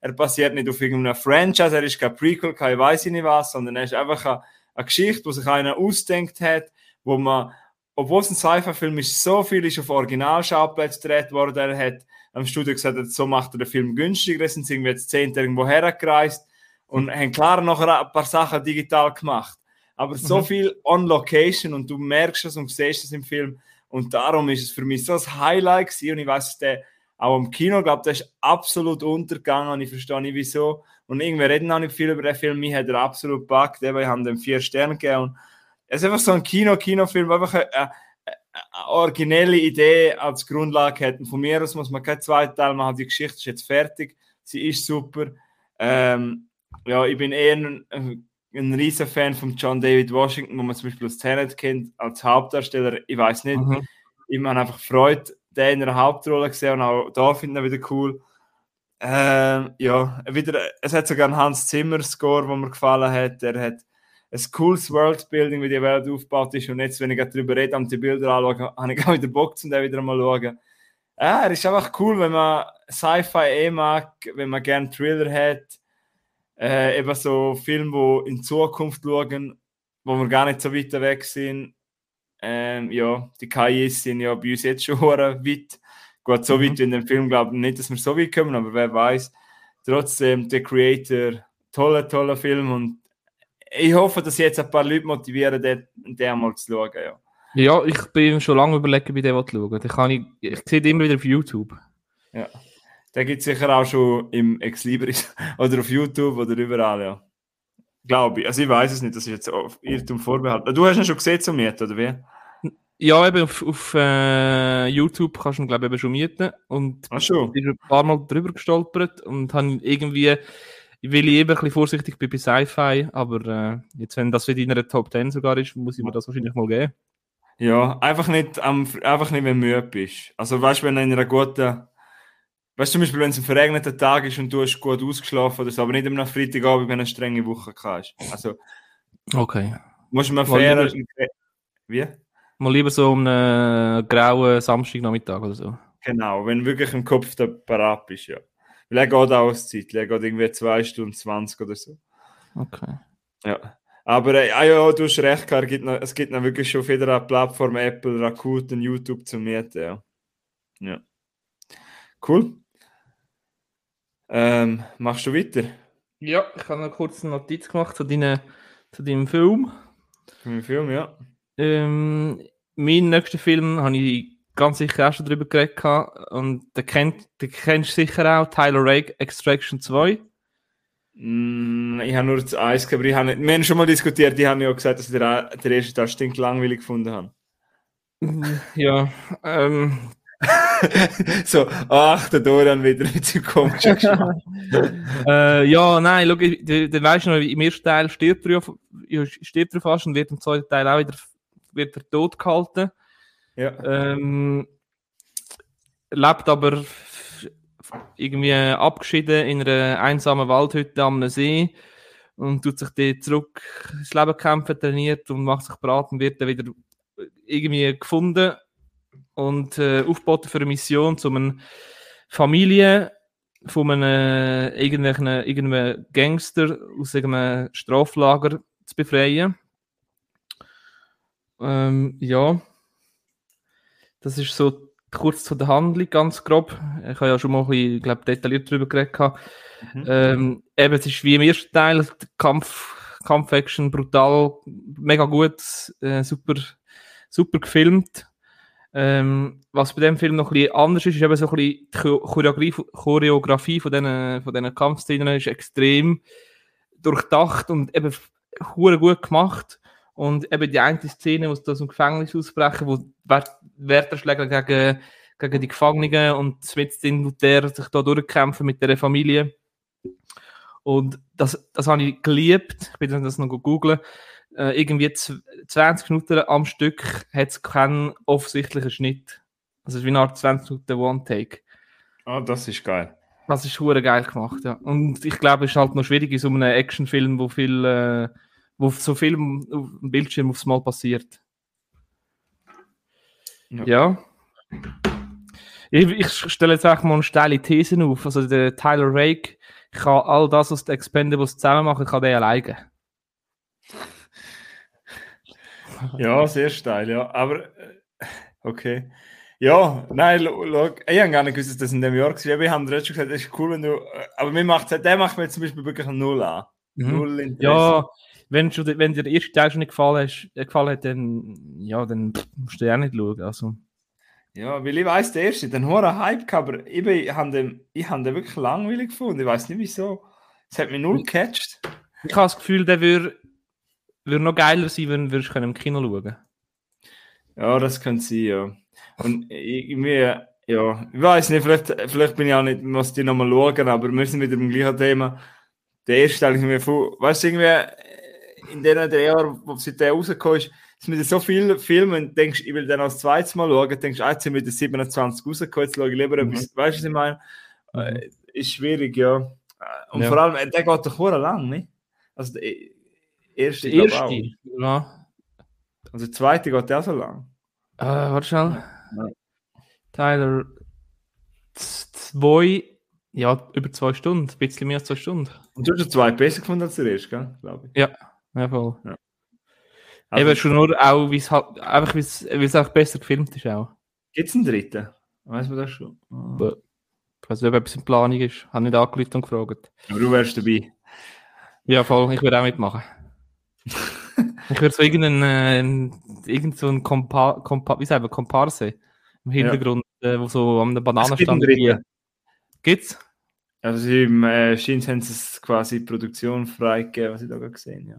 er basiert nicht auf irgendeinem Franchise, er ist kein Prequel, kein weiß ich nicht was, sondern er ist einfach eine, eine Geschichte, die sich einer ausdenkt hat, wo man, obwohl es ein Sci-Fi-Film ist, so viel ist auf Originalschauplätze gedreht worden, er hat am Studio gesagt, so macht er den Film günstiger, sind sie irgendwie jetzt zehn irgendwo hergereist und haben klar noch ein paar Sachen digital gemacht aber so mhm. viel on Location und du merkst es und siehst es im Film. Und darum ist es für mich so ein Highlight gewesen. Und ich weiß, der auch im Kino, glaube der ist absolut untergegangen. Und ich verstehe nicht wieso. Und irgendwie reden auch nicht viel über den Film. Mich hat er absolut gepackt. Eben, ich habe dem vier Sterne gegeben. Und es ist einfach so ein Kino-Kinofilm, einfach eine, eine, eine, originelle Idee als Grundlage. Und von mir aus muss man keinen zweiten Teil machen. Die Geschichte ist jetzt fertig. Sie ist super. Ähm, ja, ich bin eher ein, ein riesen Fan von John David Washington, wo man zum Beispiel aus Tenet kennt, als Hauptdarsteller. Ich weiß nicht. Mhm. Ich habe einfach Freude, den in einer Hauptrolle gesehen und auch da finde ich wieder cool. Ähm, ja, wieder, es hat sogar einen Hans Zimmer Score, wo mir gefallen hat. Er hat ein cooles Worldbuilding, wie die Welt aufgebaut ist. Und jetzt, wenn ich darüber rede und die Bilder anschaue, habe ich auch wieder Bock, um den wieder mal zu schauen. Ja, er ist einfach cool, wenn man Sci-Fi eh mag, wenn man gerne Thriller hat äh, eben so Filme, die in Zukunft schauen, wo wir gar nicht so weit weg sind. Ähm, ja, die KIs sind ja bei uns jetzt schon weit. Gut, so mhm. weit in dem Film glaube ich nicht, dass wir so weit kommen, aber wer weiß. Trotzdem, der Creator, toller, toller Film und ich hoffe, dass jetzt ein paar Leute motivieren, den, den mal zu schauen. Ja. ja, ich bin schon lange überlegen, bei dem zu schauen. Ich, kann ich, ich sehe den immer wieder auf YouTube. Ja. Der gibt es sicher auch schon im Ex Libris oder auf YouTube oder überall, ja. Glaube ich. Also ich weiß es nicht, das ist jetzt auf Irrtum vorbehalten. Du hast ihn schon gesehen zum Mieten, oder wie? Ja, eben auf, auf äh, YouTube kannst du ihn, glaube ich, eben schon mieten. Und Ach schon. ich bin ein paar Mal drüber gestolpert und habe irgendwie, will ich eben ein bisschen vorsichtig bin bei Sci-Fi, aber äh, jetzt, wenn das für deine Top 10 sogar ist, muss ich mir das wahrscheinlich mal geben. Ja, einfach nicht, um, einfach nicht, wenn du müde bist. Also weißt du, wenn du in einer guten Weißt du, zum Beispiel, wenn es ein verregneter Tag ist und du hast gut ausgeschlafen oder so, aber nicht am Freitagabend, wenn du eine strenge Woche hast. Also, okay. Musst du mal fair. Wie? Mal lieber so um einen grauen Samstagnachmittag oder so. Genau, wenn wirklich im Kopf der parat bist, ja. Weil er geht Auszeit, er geht irgendwie 2 Stunden 20 oder so. Okay. Ja. Aber äh, ah ja, du hast recht, es gibt noch, es gibt noch wirklich schon wieder eine Plattform, Apple, Rakuten, YouTube zum Mieten, ja. Ja. Cool. Ähm, machst du weiter? Ja, ich habe noch kurz eine Notiz gemacht zu, deine, zu deinem Film. Zu meinem Film, ja. Ähm, mein nächster Film habe ich ganz sicher auch schon darüber geredet. Und den, kennt, den kennst du sicher auch, Tyler Rake Extraction 2. Mm, ich habe nur das Eis aber ich habe nicht, wir haben schon mal diskutiert, die haben ja gesagt, dass sie den, den ersten Teil stinkt langweilig gefunden haben. Ja, ähm, so, ach, der Dorian wieder mit seinem komischen äh, Ja, nein, schau, dann weißt du noch, im ersten Teil stirbt er, stirbt er fast und wird im zweiten Teil auch wieder wird er tot gehalten. Ja. Ähm, lebt aber irgendwie abgeschieden in einer einsamen Waldhütte am See und tut sich dort zurück ins Leben kämpfen, trainiert und macht sich beraten, wird dann wieder irgendwie gefunden und äh, aufgeboten für eine Mission, um eine Familie von einem irgendeinem, irgendeinem Gangster aus einem Straflager zu befreien. Ähm, ja, das ist so kurz zu der Handlung, ganz grob. Ich habe ja schon mal ein bisschen, glaub, detailliert darüber geredet. Mhm. Ähm, eben, es ist wie im ersten Teil, Kampf, Kampf-Action, brutal, mega gut, äh, super, super gefilmt. Ähm, was bei dem Film noch ein bisschen anders ist, ist eben so ein bisschen die Choreografie, Choreografie von diesen, von diesen Kampfszenen ist extrem durchdacht und eben gut gemacht. Und eben die eine Szene, wo sie aus dem Gefängnis ausbrechen, wo Wärterschläger gegen, gegen die Gefangenen und mit den der sich da durchkämpfen mit der Familie. Und das, das habe ich geliebt. Ich bin dann das noch googeln. Äh, irgendwie 20 Minuten am Stück hat es keinen offensichtlichen Schnitt. Also es ist wie eine Art 20 Minuten One-Take. Ah, das ist geil. Das ist hure geil gemacht, ja. Und ich glaube, es ist halt noch schwierig in so einem Actionfilm, wo viel, äh, wo so viel auf dem Bildschirm aufs Mal passiert. Ja. Ja. Ich, ich stelle jetzt einfach mal eine steile These auf. Also der Tyler Rake kann all das aus den Expendables zusammen machen, kann der alleine. Ja, sehr steil, ja. Aber, äh, okay. Ja, nein, lo- ich habe gar nicht gewusst, dass das in dem Jahr war. Ich habe dir schon gesagt, das ist cool, wenn du. äh, Aber mir macht, der macht mir zum Beispiel wirklich null an. Null Interesse. Mhm. Ja, wenn, schon, wenn dir der erste Teil schon nicht gefallen, hast, äh, gefallen hat, dann, ja, dann musst du ja auch nicht schauen. Also. Ja, weil ich weiss, der erste, den hohen Hype gehabt, aber ich, ich habe den, ich hab den wirklich langweilig gefunden. Ich weiß nicht wieso. Es hat mich null gecatcht. Ich habe das Gefühl, der würde würd noch geiler sein, wenn wir können im Kino schauen Ja, das könnte sein, ja. Und irgendwie, ja, ich weiß nicht, vielleicht, vielleicht bin ich auch nicht, muss die nochmal schauen, aber wir sind wieder beim gleichen Thema. Der erste Teil ist mir voll, weißt du, irgendwie, in den drei Jahren, wo seit der rausgekommen ist, ist mir so viele Filme und denkst, ich will dann auch das zweite Mal schauen, denkst, ah, jetzt sind wieder 27 rausgekommen, jetzt schaue ich lieber Mhm. etwas, weißt du, was ich meine? Mhm. Äh, Ist schwierig, ja. Äh, Und Ja. vor allem, äh, der geht doch lang, nicht? Also der e- erste, Der erste, auch. ja. Also der zweite geht auch so lang. Äh, warte schnell. Ja. Tyler 2, ja, über zwei Stunden, ein bisschen mehr als zwei Stunden. Und du hast den zweiten besser gefunden als der erste, gell? glaube ich. Ja, voll. Also, Eben schon nur auch, wie es halt, einfach, wie es auch besser gefilmt ist auch. Gibt es einen dritten? Weiß man das schon? Ah. Ich weiß nicht, ob etwas in Planung ist. Habe nicht angerufen und gefragt. Aber du wärst dabei. Ja, voll, ich würde auch mitmachen. ich würde so irgendeinen, äh, irgend so ein Kompa, Kompa, wie sagen wir, Komparse im Hintergrund, äh, wo so am einen Bananenstand dritten. Gibt's? Also im äh, Scheins haben sie es quasi Produktion freigegeben, was ich da gerade gesehen ja.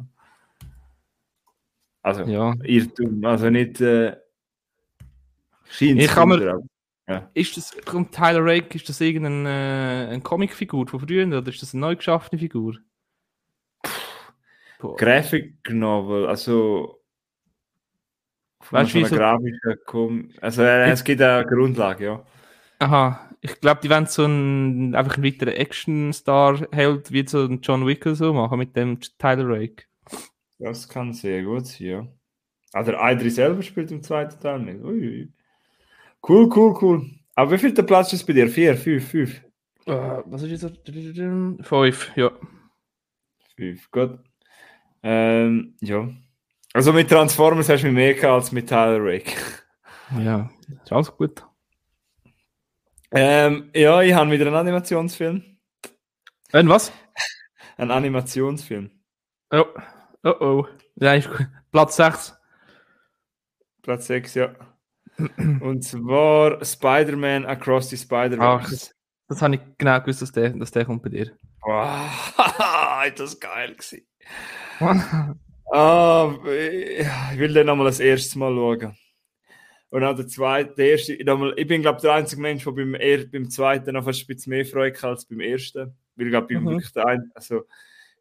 Also, Ja. Irrtum, also nicht äh. Ich kann mir- aber- Ist das, kommt Tyler Rake, ist das irgendeine äh, Comicfigur von früher oder ist das eine neu geschaffene Figur? Graphic Novel, also Weißt wie so- grafischen Kom Also äh, es gibt eine Grundlage, ja. Aha, ich glaube, die wollen so ein, einfach einen weiteren Action-Star-Held wie so ein John Wick so machen mit dem Tyler Rake. Das kann sehr gut sein, ja. Also der Idri selber spielt im zweiten Teil nicht. Ui. Cool, cool, cool. Aber wie viel der Platz ist bei dir? Vier, fünf, fünf? Äh, was ist jetzt? Fünf, ja. Fünf, gut. Ähm, ja. Also mit Transformers hast du mich mehr gehabt als mit Tyler Rake. Ja, ist alles gut. ähm, ja, ich habe wieder einen Animationsfilm. Und was? Ein Animationsfilm. Oh, oh, oh. Ja. Platz 6. Platz 6, ja. Und zwar Spider-Man Across the Spider-Verse. das, das habe ich genau gewusst, dass der, dass der kommt bei dir. Wow, ist das geil gewesen. Ah, ich will den nochmal das erste Mal schauen. Und auch der zweite, der erste, ich, bin, glaube ich, der einzige Mensch, der beim, beim zweiten noch fast ein bisschen mehr Freude hatte als beim ersten. Weil ich glaube, ich bin Mhm. wirklich der ein, also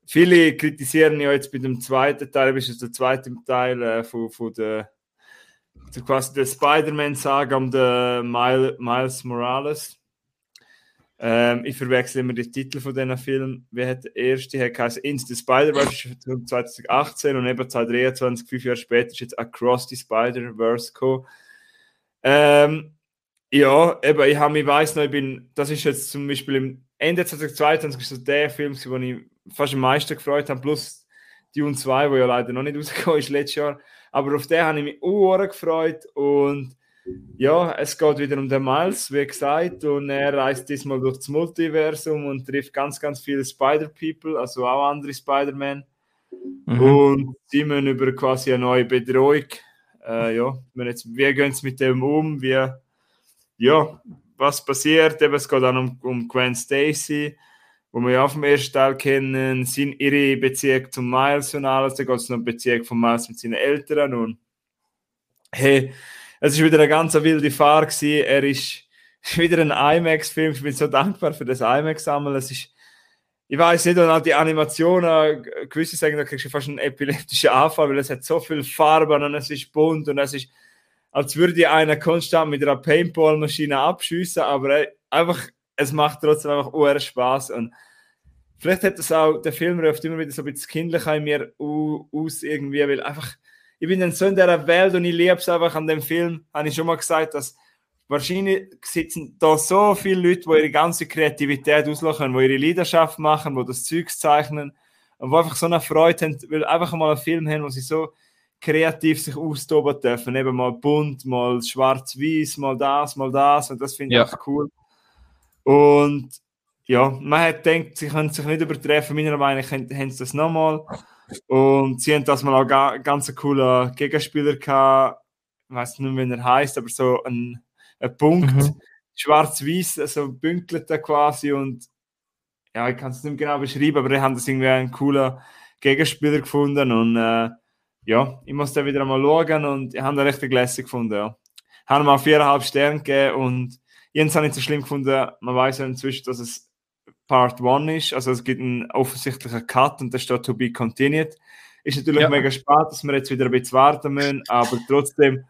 Viele kritisieren ja jetzt bei dem zweiten Teil, das ist der zweite Teil äh, von, von der, quasi der Spider-Man-Saga um den Mile, Miles Morales. Ähm, ich verwechsel immer die Titel von diesen Filmen. Wie hat der erste? Geheißen Into the Spider-Verse ist von 2018 und eben 2023, fünf Jahre später, ist jetzt Across the Spider-Verse gekommen. Ähm, ja, eben, ich ich weiß noch, ich bin, das ist jetzt zum Beispiel im Ende 2022 ist so der Film, wo ich fast am meisten gefreut habe, plus Dune 2, wo ja leider noch nicht rausgekommen ist letztes Jahr. Aber auf den habe ich mich auch gefreut und ja, es geht wieder um den Miles, wie gesagt, und er reist diesmal durch das Multiversum und trifft ganz, ganz viele Spider-People, also auch andere Spider-Man. Mhm. Und sie müssen über quasi eine neue Bedrohung. Äh, ja, wir jetzt, wie gehen sie mit dem um? Wie, ja, was passiert? Eben, es geht dann um, um Gwen Stacy, wo wir ja auch vom ersten Teil kennen, sind ihre Beziehung zum Miles und alles. Dann geht es noch um Beziehung von Miles mit seinen Eltern. Und hey, es ist wieder eine ganz wilde Fahrt gewesen. Er ist ist wieder ein IMAX-Film. Ich bin so dankbar für das IMAX-Sammeln. Es ist, ich weiß nicht, und auch die Animationen, gewisse sagen, da kriegst du fast einen epileptischen Anfall, weil es hat so viel Farben und es ist bunt und es ist, als würde einer konstant mit einer Paintball-Maschine abschießen, aber einfach, es macht trotzdem einfach uhr Spaß und vielleicht hat das auch, der Film ruft immer wieder so ein bisschen kindlich in mir aus irgendwie, weil einfach, ich bin dann so in dieser Welt und ich liebe es einfach an dem Film, habe ich schon mal gesagt, dass wahrscheinlich sitzen da so viele Leute, die ihre ganze Kreativität auslachen, die ihre Leidenschaft machen, die das Zeug zeichnen und die einfach so eine Freude haben, weil einfach mal einen Film haben, wo sie so kreativ sich austoben dürfen. Eben mal bunt, mal schwarz-weiß, mal das, mal das. Und das finde ich ja. cool. Und ja, man hat gedacht, sie können sich nicht übertreffen. Meiner Meinung nach haben sie das nochmal. Und sie haben das mal auch ga, ganz einen coolen Gegenspieler gehabt. Ich weiß nicht, wie er heißt, aber so ein ein Punkt, mhm. schwarz-weiß, also bünkelt quasi und ja, ich kann es nicht genau beschreiben, aber ich habe das irgendwie einen coolen Gegenspieler gefunden und äh, ja, ich muss da wieder mal schauen und ich habe da recht lässig gefunden, ja. Haben mal viereinhalb Sterne gegeben und Jens habe ich so schlimm gefunden, man weiß ja inzwischen, dass es Part 1 ist, also es gibt einen offensichtlichen Cut und da steht to be continued. Ist natürlich ja. mega spannend, dass wir jetzt wieder ein bisschen warten müssen, aber trotzdem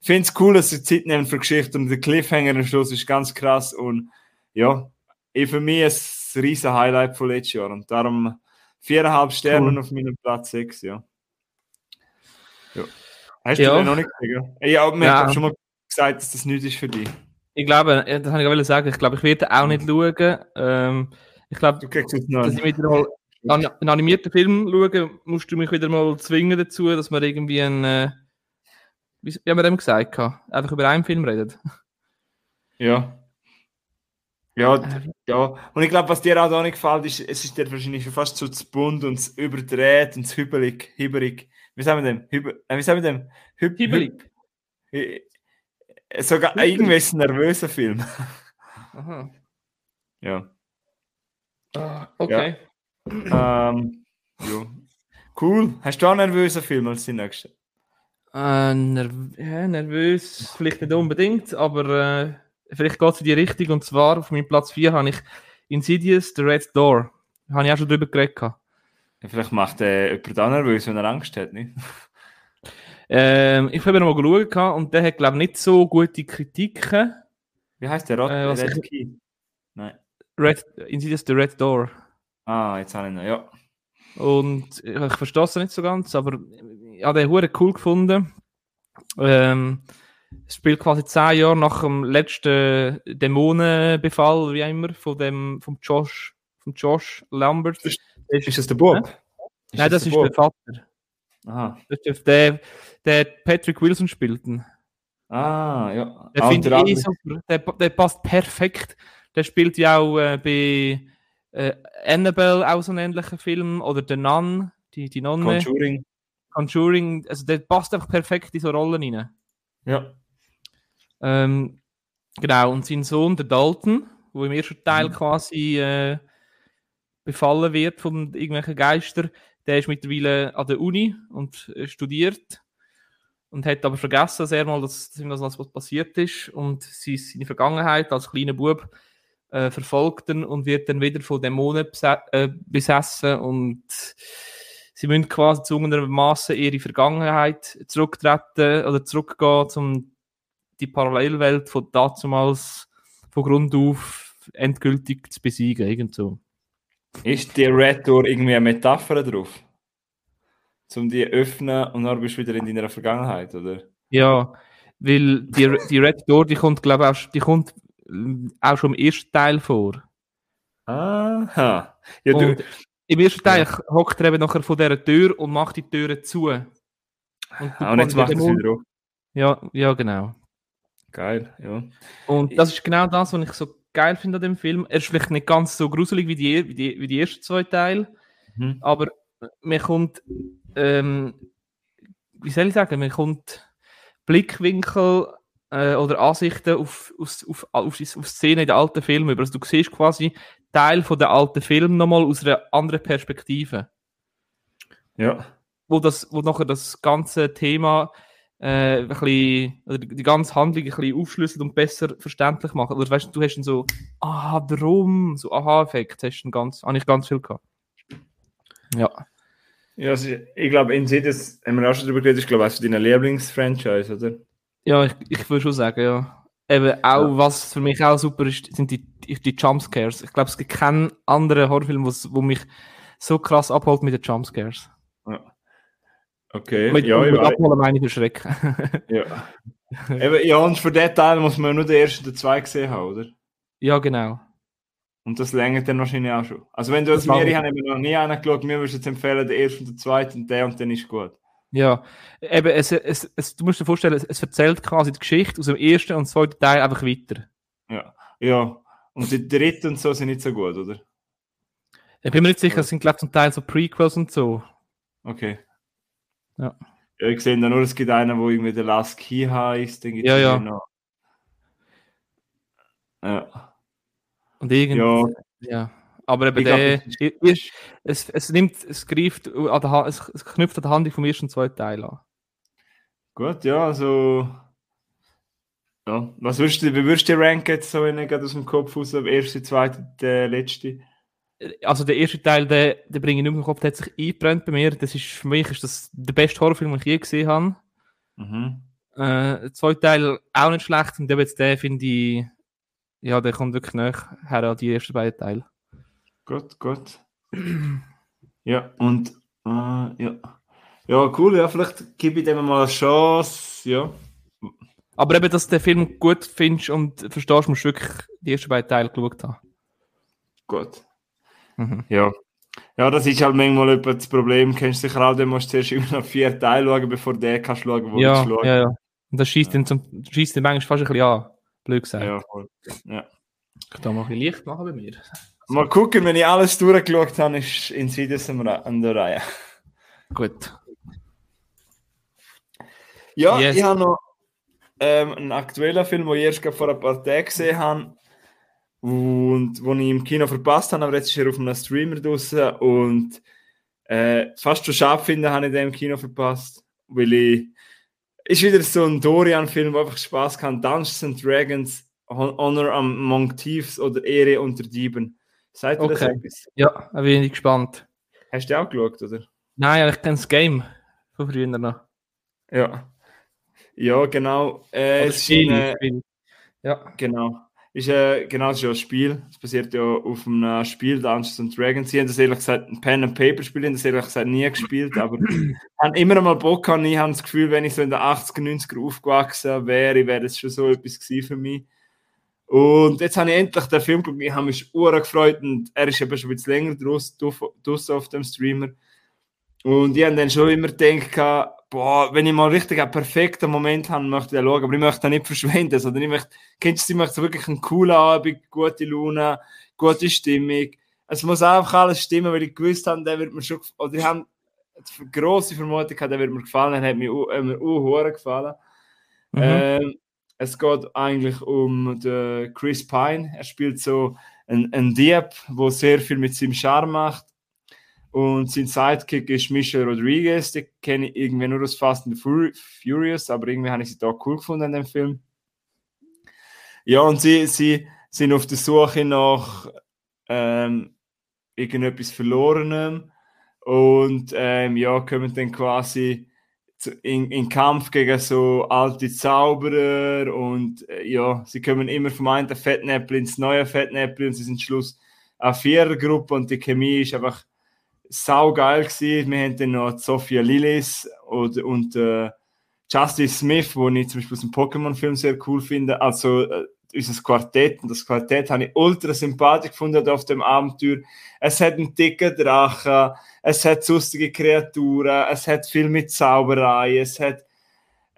ich finde es cool, dass sie Zeit nehmen für Geschichte und der Cliffhanger am Schluss ist ganz krass und ja, ich für mich ist ein riesen Highlight von letztes Jahr und darum viereinhalb Sterne cool. auf meinem Platz sechs, ja. ja. Hast ja. du den noch nicht gesehen? Ja, mir ja. schon mal gesagt, dass das nichts ist für dich. Ich glaube, das kann ich auch sagen, ich glaube, ich werde auch nicht schauen. Ähm, ich glaube, dass ich wieder mal einen animierten Film schauen, musst du mich wieder mal zwingen dazu, dass wir irgendwie ein äh, wie, wie haben wir dem gesagt? Einfach über einen Film reden. Ja. Ja, äh, ja. Und ich glaube, was dir auch da nicht gefällt, ist, es ist dir wahrscheinlich fast zu bunt und zu überdreht und zu hübelig. hübelig. Wie sagen wir dem? Hübe, äh, wie sagen wir dem? Hüb, hübelig. Hüb, sogar irgendwie ist ein nervöser Film. Aha. Ja. Ah, okay. Ja. ähm, ja. Cool. Hast du auch einen nervösen Film als die nächste? Äh, nerv ja, nervös, vielleicht nicht unbedingt, aber äh, vielleicht geht es in die Richtung. Und zwar auf meinem Platz 4 habe ich Insidious, The Red Door. Da habe ich auch schon drüber geredet. Ja, vielleicht macht äh, jemand auch nervös, wenn er Angst hat, nicht? Ähm, ich habe noch mal geschaut und der hat, glaube ich, nicht so gute Kritiken. Wie heißt der? Rot äh, Red ich... Key? Nein. Red, Insidious, The Red Door. Ah, jetzt habe ich noch, ja. Und ich verstehe es nicht so ganz, aber ich habe den Huren cool gefunden. Ähm, es spielt quasi zehn Jahre nach dem letzten Dämonenbefall, wie immer, von dem, vom Josh, vom Josh Lambert. Ist, ist das der Bob? Nein, das, das ist der, der Vater. Aha. Der, der Patrick Wilson spielt. Ah, ja. Der, ah, eh super. Der, der passt perfekt. Der spielt ja auch äh, bei äh, Annabelle auch so einen ähnlichen Film oder The Nun, die, die Nonne. Conjuring. Conjuring, also der passt einfach perfekt in so Rollen rein. Ja. Ähm, genau, und sein Sohn, der Dalton, wo im ersten Teil mhm. quasi äh, befallen wird von irgendwelchen Geistern, der ist mittlerweile an der Uni und äh, studiert und hat aber vergessen, er mal, dass, dass ihm das was passiert ist und seine Vergangenheit als kleiner Bub äh, verfolgt und wird dann wieder von Dämonen äh, besessen und sie müssen quasi zwungenermaßen ihre Vergangenheit zurücktreten oder zurückgehen, um die Parallelwelt von damals von Grund auf endgültig zu besiegen. Irgend so. Ist die Red Door irgendwie eine Metapher drauf? Um die öffnen und dann bist du wieder in deiner Vergangenheit, oder? Ja, weil die, die Red Door, die kommt, glaube ich, die kommt auch schon im ersten Teil vor. Aha. Ja, du... Im ersten Teil ja. hockt er eben nachher von dieser Tür und macht die Türen zu. Und, ah, und jetzt macht er es wieder auf. Ja, ja, genau. Geil, ja. Und das ist genau das, was ich so geil finde an dem Film. Er ist vielleicht nicht ganz so gruselig wie die, wie die, wie die ersten zwei Teile, mhm. aber mir kommt, ähm, wie soll ich sagen, mir kommt Blickwinkel äh, oder Ansichten auf, auf, auf, auf, auf Szenen in den alten Filmen über. Also du siehst quasi Teil von der alten Film nochmal aus einer anderen Perspektive. Ja. Wo, das, wo nachher das ganze Thema äh, ein bisschen, oder die ganze Handlung ein bisschen aufschlüsseln und besser verständlich machen. Oder weißt du, du hast dann so, aha, warum? So Aha-Effekt hast du ganz, habe ich ganz viel gehabt. Ja. Ja, also ich glaube, Insidious, haben wir auch schon darüber geredet, ist glaube ich deine Lieblingsfranchise, oder? Ja, ich, ich würde schon sagen, ja. Eben auch, ja. was für mich auch super ist, sind die, die Jumpscares. Ich glaube, es gibt keinen anderen Horrorfilm, wo mich so krass abholt mit den Jumpscares. Okay, mit, ja, mit abholen meine ich erschrecken. ja. Eben, ja, und für den Teil muss man nur den ersten und den zweiten gesehen haben, oder? Ja, genau. Und das längert dann wahrscheinlich auch schon. Also wenn du jetzt mir, ich habe noch nie angeschaut, mir würdest du jetzt empfehlen, den ersten und den zweiten, der und dann ist gut. Ja, eben, es, es, es, du musst dir vorstellen, es, es erzählt quasi die Geschichte aus dem ersten und zweiten Teil einfach weiter. Ja, ja. Und die dritten und so sind nicht so gut, oder? Ich bin mir nicht sicher, es sind glaube ich zum Teil so Prequels und so. Okay. Ja. Ja, ich sehe da nur, es gibt einen, wo irgendwie der Last Key heißt. Den ja, ja. Noch. Ja. Und irgendwie. Ja. ja. Aber eben der, ist, es, es nimmt, es greift an der es, es knüpft an der Handlung vom ersten und zweiten Teil an. Gut, ja, also. Ja. Was würdest du, wie würdest du ranken jetzt so, ich aus dem Kopf aus, der erste, zweite, der letzte? Also der erste Teil, den, den bringe ich nicht mehr im Kopf, der hat sich eingebrannt bei mir. Das ist, für mich ist das der beste Horrorfilm, den ich je gesehen habe. Mhm. Äh, der zweite Teil auch nicht schlecht und jetzt der finde ich, ja, der kommt wirklich näher her an die ersten beiden Teile. Gut, gut. ja, und äh, ja. Ja, cool, ja, vielleicht gebe ich dem mal eine Chance, ja. Aber eben, dass du den Film gut findest und verstehst, musst du wirklich die ersten beiden Teile geschaut haben. Gut. Mhm. Ja. Ja, das ist halt manchmal das Problem. Kennst du sicher auch, dann musst du zuerst immer noch vier Teile schauen, bevor du den kannst schauen, wo ja, du schauen Ja, ja. Und das schießt ja. den, schießt den manchmal fast ein bisschen an. Blöd gesagt. Ja, voll. Ja. Ich kann da mal ein bisschen Licht machen bei mir. Mal gucken, wenn ich alles durchgeschaut habe, ist Insidious an der Reihe. Gut. Ja, yes. ich habe noch ähm, einen aktuellen Film, den ich erst vor ein paar Tagen gesehen habe und wo ich im Kino verpasst habe, aber jetzt ist er auf einem Streamer draußen und äh, fast schon schade finde, habe ich den im Kino verpasst, weil ich ist wieder so ein Dorian-Film, wo einfach Spaß kann. Dungeons and Dragons, Honor Among Thieves oder Ehre unter Dieben. Seid ihr okay. das etwas? Ja, bin ich gespannt. Hast du auch geschaut, oder? Nein, ich kenne das Game von früher noch. Ja. Ja, genau. Äh, es ist eine, Ja. Genau. Ist, äh, genau, das ist ja ein Spiel. Es basiert ja auf einem Spiel, Dungeons and Dragons. Sie haben das ehrlich gesagt, ein Pen and Paper Spiel, haben das ehrlich gesagt nie gespielt, aber haben immer mal Bock gehabt. Ich habe das Gefühl, wenn ich so in den 80er, 90er aufgewachsen wäre, wäre das schon so etwas gewesen für mich. Und jetzt habe ich endlich den Film geschaut, ich habe mich sehr gefreut und er ist eben schon ein bisschen länger draußen auf dem Streamer. Und ich habe dann schon immer gedacht, boah, wenn ich mal richtig einen perfekten Moment habe, möchte ich schauen, aber ich möchte nicht verschwenden, sondern ich möchte, kennst du, ich möchte wirklich einen coolen Abend, gute Laune, gute Stimmung. Es muss einfach alles stimmen, weil ich gewusst habe, der wird mir schon, oder ich habe eine grosse Vermutung gehabt, der wird mir gefallen, der hat mir, äh, auch gefallen. Mhm. Ähm, es geht eigentlich um den Chris Pine. Er spielt so einen, einen Dieb, der sehr viel mit seinem Charme macht. Und sein Sidekick ist Michelle Rodriguez. Die kenne ich irgendwie nur aus Fast and Furious, aber irgendwie habe ich sie da cool gefunden in dem Film. Ja, und sie, sie sind auf der Suche nach ähm, irgendetwas Verlorenem und ähm, ja, kommen dann quasi in, in Kampf gegen so alte Zauberer und äh, ja, sie kommen immer vom einen Fettnäppel ins neue Fettnäppel und sie sind Schluss eine Vierergruppe und die Chemie ist einfach saugeil gewesen. Wir haben dann noch Sophia Lillis und, und äh, Justice Smith, wo ich zum Beispiel aus dem Pokémon-Film sehr cool finde. Also äh, unser Quartett. Und das Quartett habe ich ultra sympathisch gefunden auf dem Abenteuer. Es hat einen dicken Drachen, es hat lustige Kreaturen, es hat viel mit Zauberei, es hat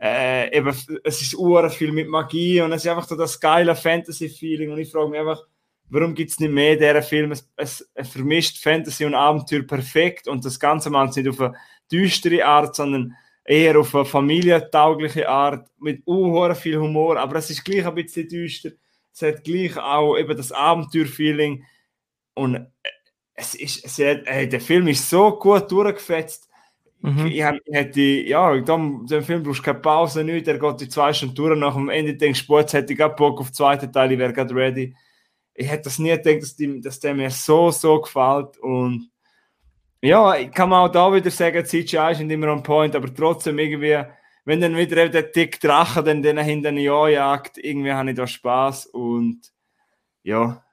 äh, eben, es ist ur viel mit Magie und es ist einfach so das geile Fantasy-Feeling und ich frage mich einfach, warum gibt es nicht mehr dieser Film? Es, es, es, vermischt Fantasy und Abenteuer perfekt und das Ganze macht es nicht auf eine düstere Art, sondern eher auf eine familientaugliche Art, mit uh, viel Humor, aber es ist gleich ein bisschen düster. Es hat gleich auch eben das Abenteuer-Feeling und es ist, es hat, ey, der Film ist so gut durchgefetzt. Mhm. Ich, ich, hätte, ja, in dem Film brauchst du keine Pause, nichts, er geht die zwei Stunden durch, nach dem Ende denkst du, jetzt hätte ich gerade Bock auf den zweiten Teil, ich wäre gerade ready. Ich hätte das nie gedacht, dass, die, dass der mir so, so gefällt und ja, ich kann auch da wieder sagen, CGI ist nicht immer on point, aber trotzdem irgendwie, wenn dann wieder der Tick Drache dann den hinter Jahr jagt, irgendwie habe ich da Spaß und ja,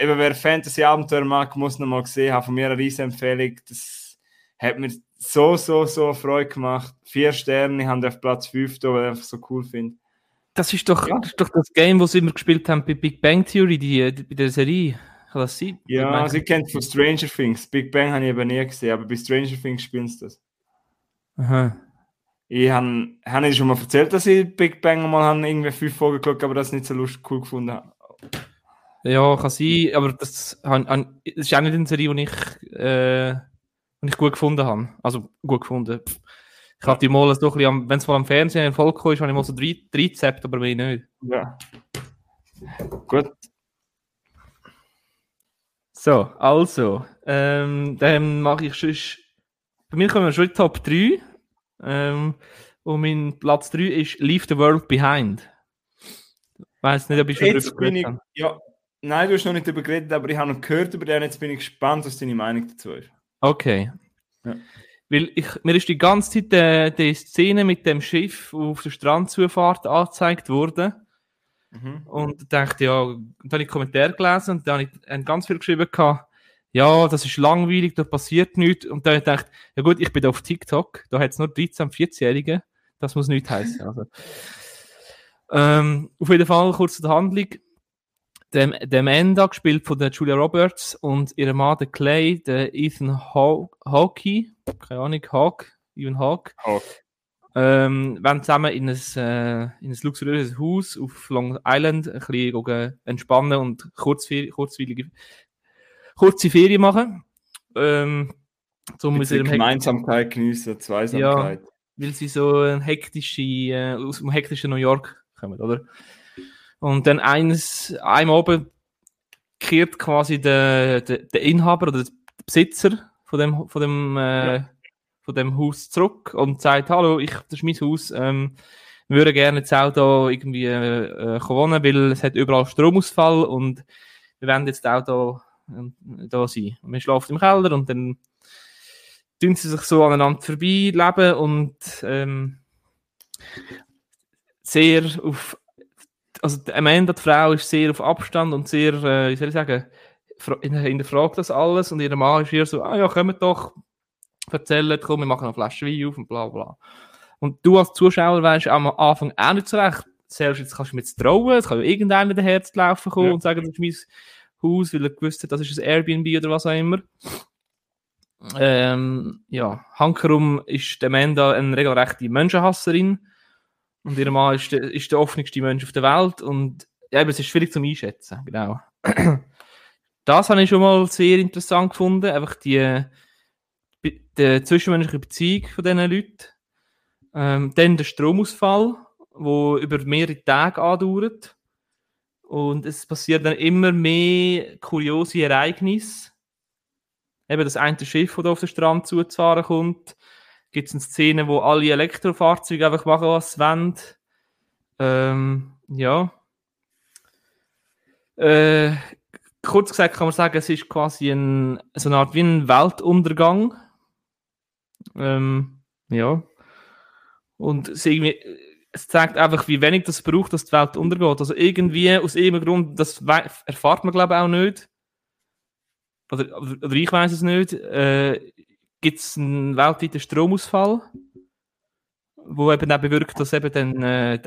eben wer Fantasy-Abenteuer mag, muss noch mal gesehen haben, von mir eine riesen Empfehlung, das hat mir so, so, so Freude gemacht. Vier Sterne, ich habe auf Platz 5 da, weil ich einfach so cool finde. Das ist doch, ja. das ist doch das Game, das sie immer gespielt haben bei Big Bang Theory, die, die bei der Serie. Kann das sein? Ja, meine, sie kennt von Stranger Things. Big Bang habe ich aber nie gesehen, aber bei Stranger Things spielen sie das. Aha. Ich habe hab ich schon mal erzählt, dass ich Big Bang mal habe, irgendwie fünf Folgen geschaut aber das nicht so lustig cool gefunden habe. Ja, kann sein, aber das, das ist auch nicht eine Serie, die ich, äh, die ich gut gefunden habe. Also gut gefunden. Ich habe die mal so ein bisschen, wenn es mal am Fernsehen in Volk ist, habe ich mal so drei, drei Rezepte, aber mehr nicht. Ja. Gut. So, also, ähm, dann mache ich schon. Bei mir kommen wir schon in die Top 3. Ähm, und mein Platz 3 ist Leave the World Behind. Ich weiß nicht, ob ich schon jetzt darüber bin ich, Ja, nein, du hast noch nicht darüber geredet, aber ich habe noch gehört über den. Jetzt bin ich gespannt, was deine Meinung dazu ist. Okay. Ja. Weil ich, mir ist die ganze Zeit äh, die Szene mit dem Schiff auf der Strandzufahrt angezeigt worden. Mhm. Und dachte, ja, dann habe ich Kommentare gelesen und dann habe ich ganz viel geschrieben gehabt, ja, das ist langweilig, da passiert nichts. Und dann habe ich gedacht, ja gut, ich bin auf TikTok, da hat es nur 13-, 14-Jährige, das muss nichts heißen. Also. Ähm, auf jeden Fall kurz zur Handlung dem, der Amanda, gespielt von der Julia Roberts, und ihrem Mann, der Clay, der Ethan Hawkey, keine Ahnung, Hawk, Ethan Hawk, Hawk. Ähm, wollen zusammen in ein, äh, in ein luxuriöses Haus auf Long Island ein bisschen entspannen und kurzfe kurzweilige, kurze Ferien machen. Ähm, zum mit Gemeinsamkeit genießen, Zweisamkeit. Ja, weil sie so ein hektische, äh, aus dem hektischen New York kommen, oder? Und dann eines, einmal oben kehrt quasi der, der, der, Inhaber oder der Besitzer von dem, von dem, äh, ja. von dem Haus zurück und sagt, hallo, ich, das ist mein Haus, ähm, wir würden gerne jetzt auch da irgendwie äh, wohnen, weil es hat überall Stromausfall und wir werden jetzt auch da, äh, da sein. Und wir schlafen im Keller und dann tun sie sich so aneinander vorbei leben und ähm, sehr auf also am Ende die Frau ist sehr auf Abstand und sehr, äh, wie soll ich sagen, hinterfragt das alles und ihr Mann ist hier so, ah ja, kommt doch, erzählen, komm, wir machen eine Flasche Wein auf und bla bla. Und du als Zuschauer weißt am Anfang auch nicht so recht, selbst jetzt kannst du mir jetzt trauen, es kann ja irgendeiner der Herz laufen kommen ja. und sagen, das ist mein Haus, weil er gewusst hat, das ist ein Airbnb oder was auch immer. Ähm, ja, hankerum ist der Amanda eine regelrechte Menschenhasserin und ihr Mann ist der, ist der offenste Mensch auf der Welt. Und ja, aber es ist schwierig zum Einschätzen, genau. Das habe ich schon mal sehr interessant gefunden. Einfach die, die zwischenmenschliche Beziehung von diesen Leuten. Ähm, dann der Stromausfall, der über mehrere Tage andauert. Und es passiert dann immer mehr kuriose Ereignisse. Eben das eine Schiff, das auf den Strand zuzufahren kommt gibt es eine Szene, wo alle Elektrofahrzeuge einfach machen, was sie wollen. Ähm, ja. Äh, kurz gesagt kann man sagen, es ist quasi ein, so eine Art wie ein Weltuntergang. Ähm, ja. Und es, irgendwie, es zeigt einfach, wie wenig das braucht, dass die Welt untergeht. Also irgendwie, aus irgendeinem Grund, das erfahrt man glaube ich auch nicht. Oder, oder ich weiß es nicht. Äh, gibt es einen weltweiten Stromausfall, wo eben auch bewirkt, dass eben dann äh,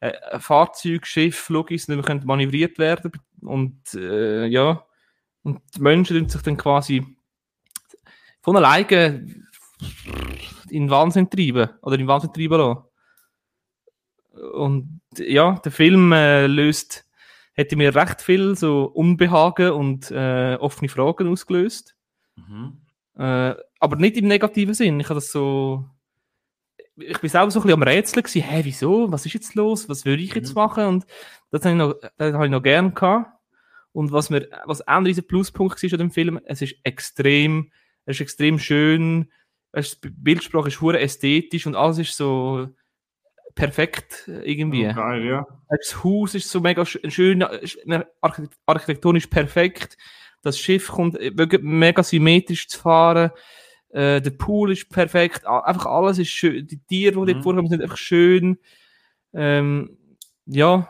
äh, Fahrzeug, Schiff, Logis nicht mehr manövriert werden und äh, ja, und die Menschen sich dann quasi von alleine in Wahnsinn treiben oder in Wahnsinn treiben lassen. Und ja, der Film äh, löst, hätte mir recht viel so Unbehagen und äh, offene Fragen ausgelöst. Mhm. Äh, aber nicht im negativen Sinn. Ich habe das so. Ich bin selber so ein bisschen am Rätseln gewesen, hä, wieso? Was ist jetzt los? Was würde ich jetzt mhm. machen? Und das habe ich noch, das habe ich noch gern gehabt. Und was mir, was auch ein riesen Pluspunkt war an dem Film, es ist extrem, es ist extrem schön weißt, die Bildsprache ist hure ästhetisch und alles ist so perfekt irgendwie. Oh, geil, ja. Das Haus ist so mega sch- schön, sch- arch- architektonisch perfekt. Das Schiff kommt äh, wirklich mega symmetrisch zu fahren. Äh, der Pool ist perfekt. Einfach alles ist schön. Die Tiere, die Mhm. dort vorkommen, sind einfach schön. Ähm, ja,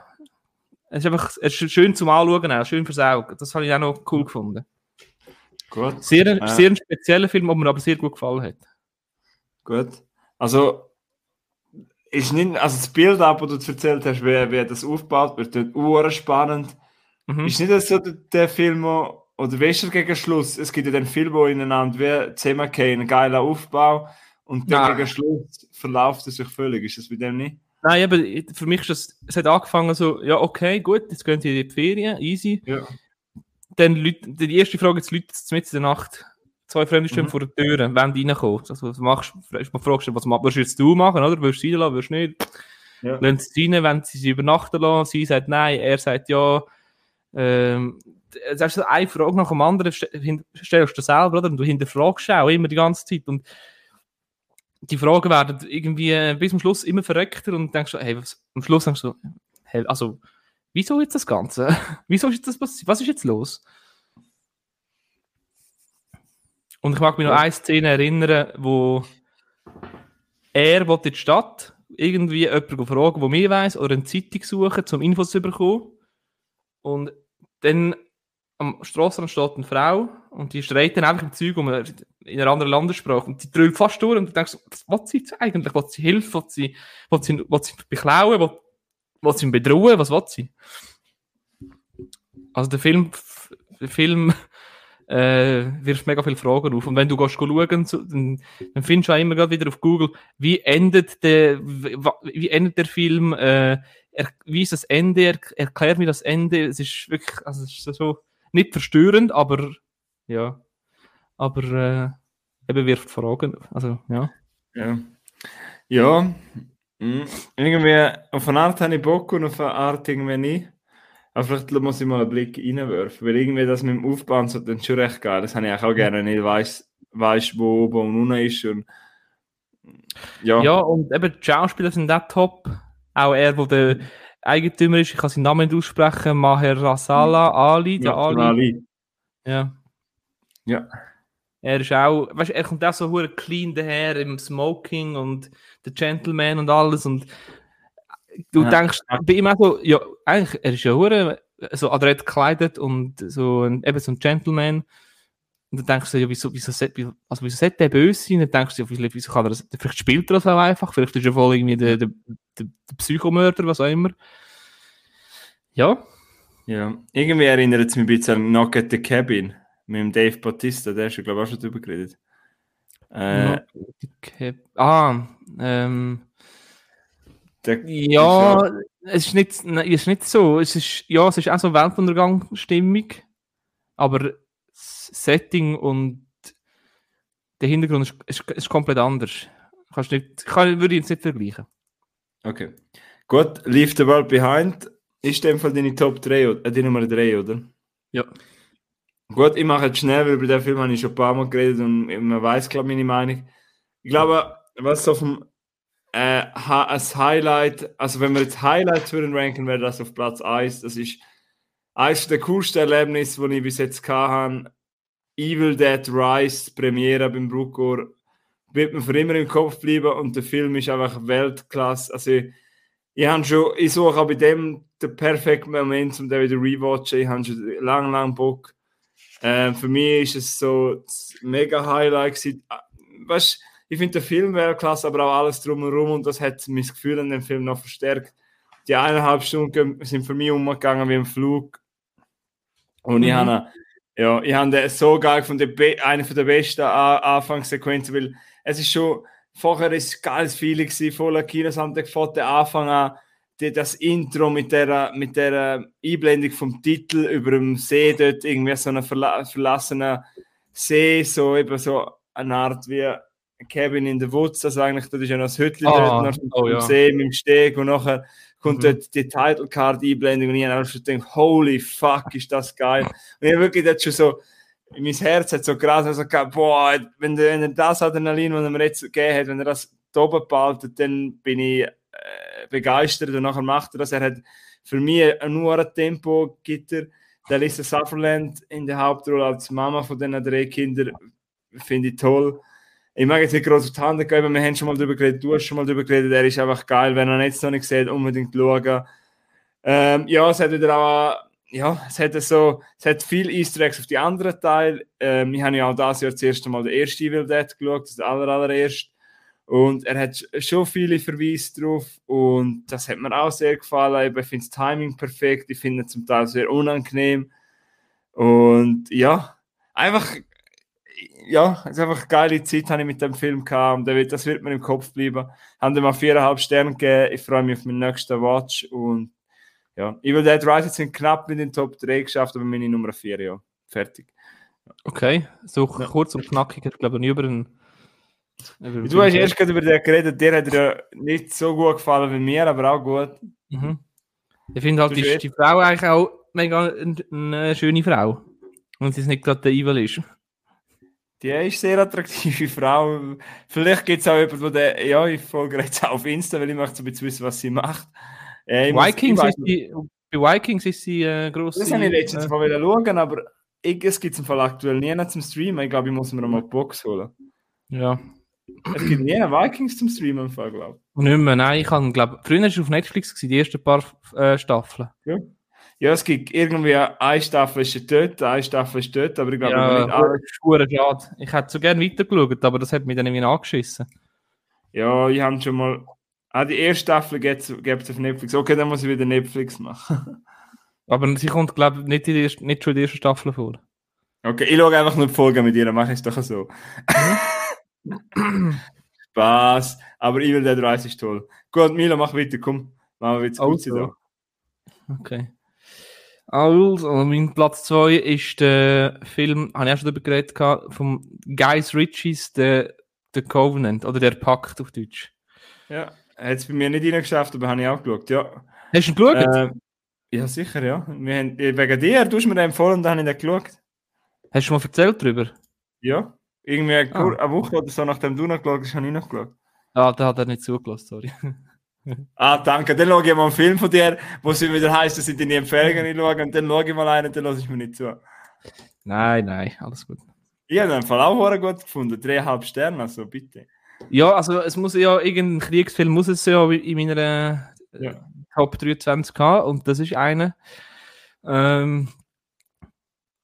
es ist einfach es ist schön zum Anschauen, auch, schön fürs Auge. Das habe ich auch noch cool gefunden. Gut. Sehr, Ja. sehr ein spezieller Film, der mir aber sehr gut gefallen hat. Gut. Also, ist nicht, also das Bild ab, das du erzählt hast, wie, wie das aufgebaut wird, uhr spannend. Mhm. Ist nicht so der, der Film, wo, oder du gegen Schluss? Es gibt ja den Film, wo ineinander wie zusammengehen, ein geiler Aufbau und dann Nein. gegen Schluss verläuft es sich völlig. Ist das bei dem nicht? Nein, aber für mich ist das, es hat angefangen so, ja, okay, gut, jetzt gehen sie in die Ferien, easy. Ja. Dann Leute, die erste Frage ist, Leute mit in der Nacht, zwei Fremde stehen Mhm. vor der Tür, wenn die reinkommen. Also, was machst, fragst, fragst du, was ma- würdest du jetzt du machen, oder? Würdest du sie reinlassen, würdest du nicht? Ja. Lassen sie rein, wenn sie sie übernachten lassen, sie sagt nein, er sagt ja. Ähm, ist so eine Frage nach dem anderen, stellst du selber, oder? Und du hinterfragst auch immer die ganze Zeit. Und die Fragen werden irgendwie äh, bis zum Schluss immer verrückter und denkst du, hey, was, am Schluss denkst du, hey, also, wieso jetzt das Ganze? wieso ist jetzt das passiert? Was ist jetzt los? Und ich mag mich noch Ja. an eine Szene erinnern, wo er in die Stadt irgendwie jemanden fragen, der mehr weiß, oder eine Zeitung suchen, um Infos zu bekommen. Und dann am Strassenrand steht eine Frau und die schreit dann einfach im Zeug um in einer anderen Landessprache und die drüllt fast durch und du denkst, was will sie eigentlich? Will sie Hilfe? Will sie, will sie, will sie beklauen? Will, will sie bedrohen? Was will sie? Also der Film, der Film äh, wirft mega viele Fragen auf. Und wenn du gehst schauen, dann, dann findest du auch immer wieder auf Google, wie endet der, wie, endet der Film, äh, wie ist das Ende, er, erklär mir das Ende. Es ist wirklich, also es ist so nicht verstörend, aber ja, aber äh, eben wirft Fragen. Also ja. Ja. Ja. Mhm. Irgendwie, auf eine Art habe ich Bock und auf eine Art irgendwie nicht. Aber vielleicht muss ich mal einen Blick reinwerfen, weil irgendwie das mit dem Aufbauen so dann schon recht geil. Das habe ich auch gerne nicht, weiss, weiss wo oben und unten ist. Und ja, Ja, und eben die Schauspieler sind auch top. Auch er, der der Eigentümer ist, ich kann seinen Namen nicht aussprechen, Maher Rasala Ali, der ja, Ali. Ali. Ja. Ja. Er ist auch, weißt du, er kommt auch so hure clean daher im Smoking und der Gentleman und alles und du Ja. denkst bei ihm auch so, ja, eigentlich, er ist ja hure so adrett gekleidet und so ein, eben so ein Gentleman und dann denkst du ja, wieso, wieso, also wieso sollte der böse sein? Dann denkst du ja, wieso, wieso kann er das, vielleicht spielt er das auch einfach, vielleicht ist er voll irgendwie der, der, der, der Psychomörder, was auch immer. Ja, ja. Irgendwie erinnert es mich ein bisschen an Knock at the Cabin mit dem Dave Bautista, der ist ja, glaube ich, auch schon drüber geredet. Äh, okay. ah, ähm, Ja, es ist nicht, nein, es ist nicht so. Es ist, ja, es ist auch so Weltuntergangsstimmung, aber Setting und der Hintergrund ist, ist, ist komplett anders. Kannst nicht, kann, würde ich jetzt nicht vergleichen. Okay. Gut, Leave the World Behind ist in dem Fall deine Top 3, oder- äh, die Nummer 3, oder? Ja. Gut, ich mache jetzt schnell, weil über den Film habe ich schon ein paar Mal geredet und man weiß, glaube ich, meine Meinung. Ich glaube, was so vom äh, als Highlight, also wenn wir jetzt Highlights würden ranken, wäre das auf Platz 1. Das ist eines der coolsten Erlebnisse, die ich bis jetzt hatte. Evil Dead Rise, Premiere beim Bruckor, wird mir für immer im Kopf bleiben und der Film ist einfach Weltklasse. Also ich, ich schon, ich suche auch bei dem den perfekten Moment, um den wieder rewatchen. Ich habe schon lang, lang Bock. Äh, für mich ist es so das mega Highlight. Ah, Weißt, ich finde den Film Weltklasse, aber auch alles drumherum und das hat mein Gefühl an dem Film noch verstärkt. Die eineinhalb Stunden sind für mich umgegangen wie ein Flug. Und ich Mhm. habe ja, ich habe den so geil von der eine von der besten Anfangssequenzen, weil es ist schon vorher ist geiles Feeling gewesen, voller Kinosound von der Anfang an, die, das Intro mit der mit der Einblendung vom Titel über dem See dort irgendwie so einer verla verlassenen See, so eben so eine Art wie Cabin in the Woods, also eigentlich das ist ja noch das Hütchen Ah, dort, noch oh am ja. See mit dem Steg und nachher kommt Mhm. dort die Title Card Einblendung und ich habe einfach schon gedacht, holy fuck, ist das geil. Und ich wirklich dort schon so, mein Herz hat so krass also, boah, wenn, wenn er das Adrenalin, das er mir jetzt gegeben hat, wenn er das da oben behaltet, dann bin ich äh, begeistert und nachher macht er das. Er hat für mich nur ein Tempo, gibt er. Der Lisa Sutherland in der Hauptrolle als Mama von diesen drei Kindern finde ich toll. Ich mag jetzt nicht groß auf die Hand geben, wir haben schon mal darüber geredet, du hast schon mal darüber geredet, er ist einfach geil, wenn er jetzt noch nicht sieht, unbedingt schauen. Ähm, ja, es hat wieder auch, ja, es hat so, es hat viel Easter Eggs auf die anderen Teile. Ähm, wir haben ja auch das Jahr das erste Mal den ersten Evil Dead geschaut, das aller, allererste. Und er hat schon viele Verweise drauf und das hat mir auch sehr gefallen. Ich finde das Timing perfekt, ich finde es zum Teil sehr unangenehm. Und ja, einfach, ja, es ist einfach eine geile Zeit, habe ich mit dem Film gehabt und das wird mir im Kopf bleiben. Haben dem mal viereinhalb Sterne gegeben. Ich freue mich auf meinen nächsten Watch und ja, Evil Dead Rise sind knapp mit den Top 3 geschafft, aber meine Nummer 4, ja. Fertig. Okay, so ja. kurz und knackig, ich glaube nicht über einen Du hast erst gerade über den geredet, der hat dir nicht so gut gefallen wie mir, aber auch gut. Mhm. Ich finde halt, die, die Frau eigentlich auch mega eine, eine schöne Frau. Und sie ist nicht gerade der Evil ist. Die ist eine sehr attraktive Frau. Vielleicht gibt es auch jemanden, der, ja, ich folge jetzt auch auf Insta, weil ich möchte so ein bisschen wissen, was sie macht. Äh, Vikings ist die, bei Vikings ist sie äh, groß. Das habe ich letztens äh, mal schauen, aber ich, es gibt es im Fall aktuell nie zum Streamen. Ich glaube, ich muss mir mal eine Box holen. Ja, es gibt nie Vikings zum Streamen, glaube ich. Nicht mehr, nein. Ich habe, glaube früher war es auf Netflix, gewesen, die ersten paar äh, Staffeln. Ja. Ja, es gibt irgendwie eine Staffel ist dort, eine Staffel ist dort, aber ich glaube ja, nicht alle. schade. Ich hätte so gerne weitergeschaut, aber das hat mich dann irgendwie angeschissen. Ja, ich habe schon mal. Ah, die erste Staffel gibt es auf Netflix. Okay, dann muss ich wieder Netflix machen. aber sie kommt, glaube ich, nicht, nicht schon in der ersten Staffel vor. Okay, ich schaue einfach nur die Folge mit ihr, dann mache ich es doch so. Spaß. Aber Evil Dead Rise ist toll. Gut, Milo, mach weiter, komm. Machen wir jetzt gut also. da. Okay. Also, mein Platz 2 ist der Film, habe ich auch schon darüber geredet, vom Guys Richies, der, der Covenant, oder der Pakt auf Deutsch. Ja, hat es bei mir nicht reingeschafft, aber habe ich auch geschaut, ja. Hast du ihn geschaut? Äh, ja, sicher, ja. Wir haben, wegen dir, du hast mir den empfohlen und dann habe ich den geschaut. Hast du mal erzählt darüber? Ja. Irgendwie eine, ah. eine Woche oder so, nachdem du noch geschaut hast, habe ich noch geschaut. Ah, da hat er nicht zugelassen, sorry. ah, danke. Dann schaue ich mal einen Film von dir, wo es wieder heisst, dass ich deine Empfehlungen schaue und dann schaue ich mal einen und dann lasse ich mir nicht zu. Nein, nein, alles gut. Ich habe den Fall auch gut gefunden. Dreieinhalb Sterne, also bitte. Ja, also es muss ja irgendein Kriegsfilm muss es ja in meiner äh, ja. Top 23 haben und das ist einer. Ähm,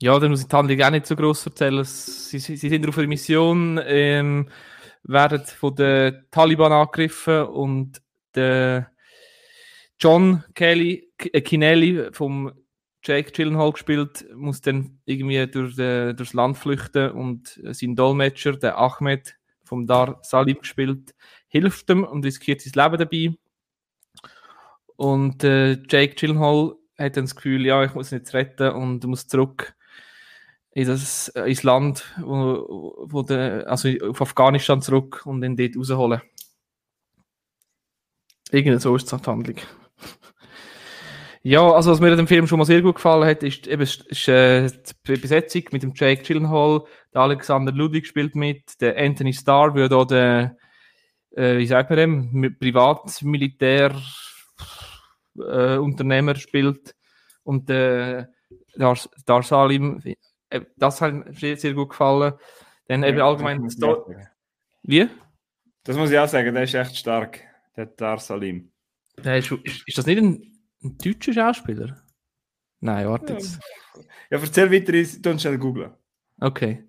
ja, dann muss ich die Handlung auch nicht so groß erzählen. Sie, sie, sie sind auf einer Mission, ähm, werden von den Taliban angegriffen und der John Kelly, äh, Kinelli vom Jake Gyllenhaal gespielt, muss dann irgendwie durch, äh, durchs Land flüchten und sein Dolmetscher, der Ahmed vom Dar Salim gespielt, hilft ihm und riskiert sein Leben dabei. Und äh, Jake Gyllenhaal hat dann das Gefühl, ja, ich muss ihn jetzt retten und muss zurück in das, äh, ins Land, wo, wo der, also auf Afghanistan zurück und ihn dort rausholen. Irgendwie so ist die Handlung. Ja, also was mir in dem Film schon mal sehr gut gefallen hat, ist eben ist, äh, die Besetzung mit dem Jake Gyllenhaal, der Alexander Ludwig spielt mit, der Anthony Starr, da der, äh, wie sagt man dem, Privatmilitär äh, spielt und der Dar, Dar Salim, äh, das hat mir sehr gut gefallen. Dann eben allgemein. Wie? Das muss ich auch sagen, der ist echt stark, der Dar Salim. Der ist, ist, ist, das nicht ein, ein, deutscher Schauspieler? Nein, warte jetzt. Ja, erzähl weiter, ich tu schnell googeln. Okay.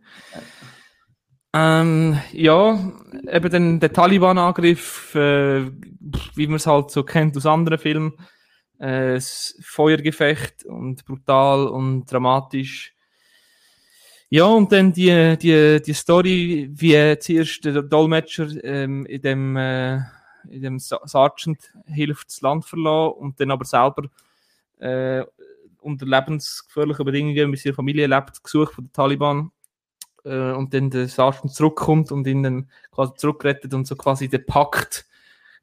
Ähm, ja, eben den, der Taliban-Angriff, äh, wie man es halt so kennt aus anderen Filmen, äh, das Feuergefecht und brutal und dramatisch. Ja, und dann die, die, die Story, wie zuerst der Dolmetscher ähm, in dem, äh, in dem Sergeant hilft, das Land verlassen und dann aber selber äh, unter lebensgefährlichen Bedingungen mit seiner Familie lebt, gesucht von den Taliban äh, und dann der Sergeant zurückkommt und ihn dann quasi zurückrettet und so quasi den Pakt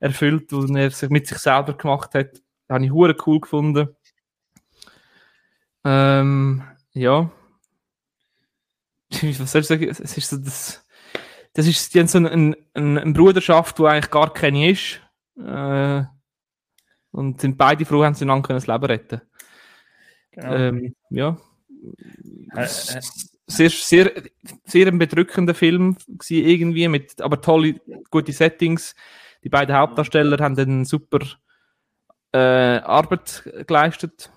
erfüllt, den er sich mit sich selber gemacht hat. Das habe ich hure cool gefunden. Ähm, ja, was soll ich sagen, es ist so das, das ist die haben so eine, eine, eine Bruderschaft, die eigentlich gar keine ist. Äh, und sind beide froh, haben sie einander das Leben retten Genau. ähm, ja. Äh, äh. Sehr, sehr, sehr ein bedrückender Film gewesen, irgendwie, mit aber tolle, gute Settings. Die beiden Hauptdarsteller haben eine super äh, Arbeit geleistet.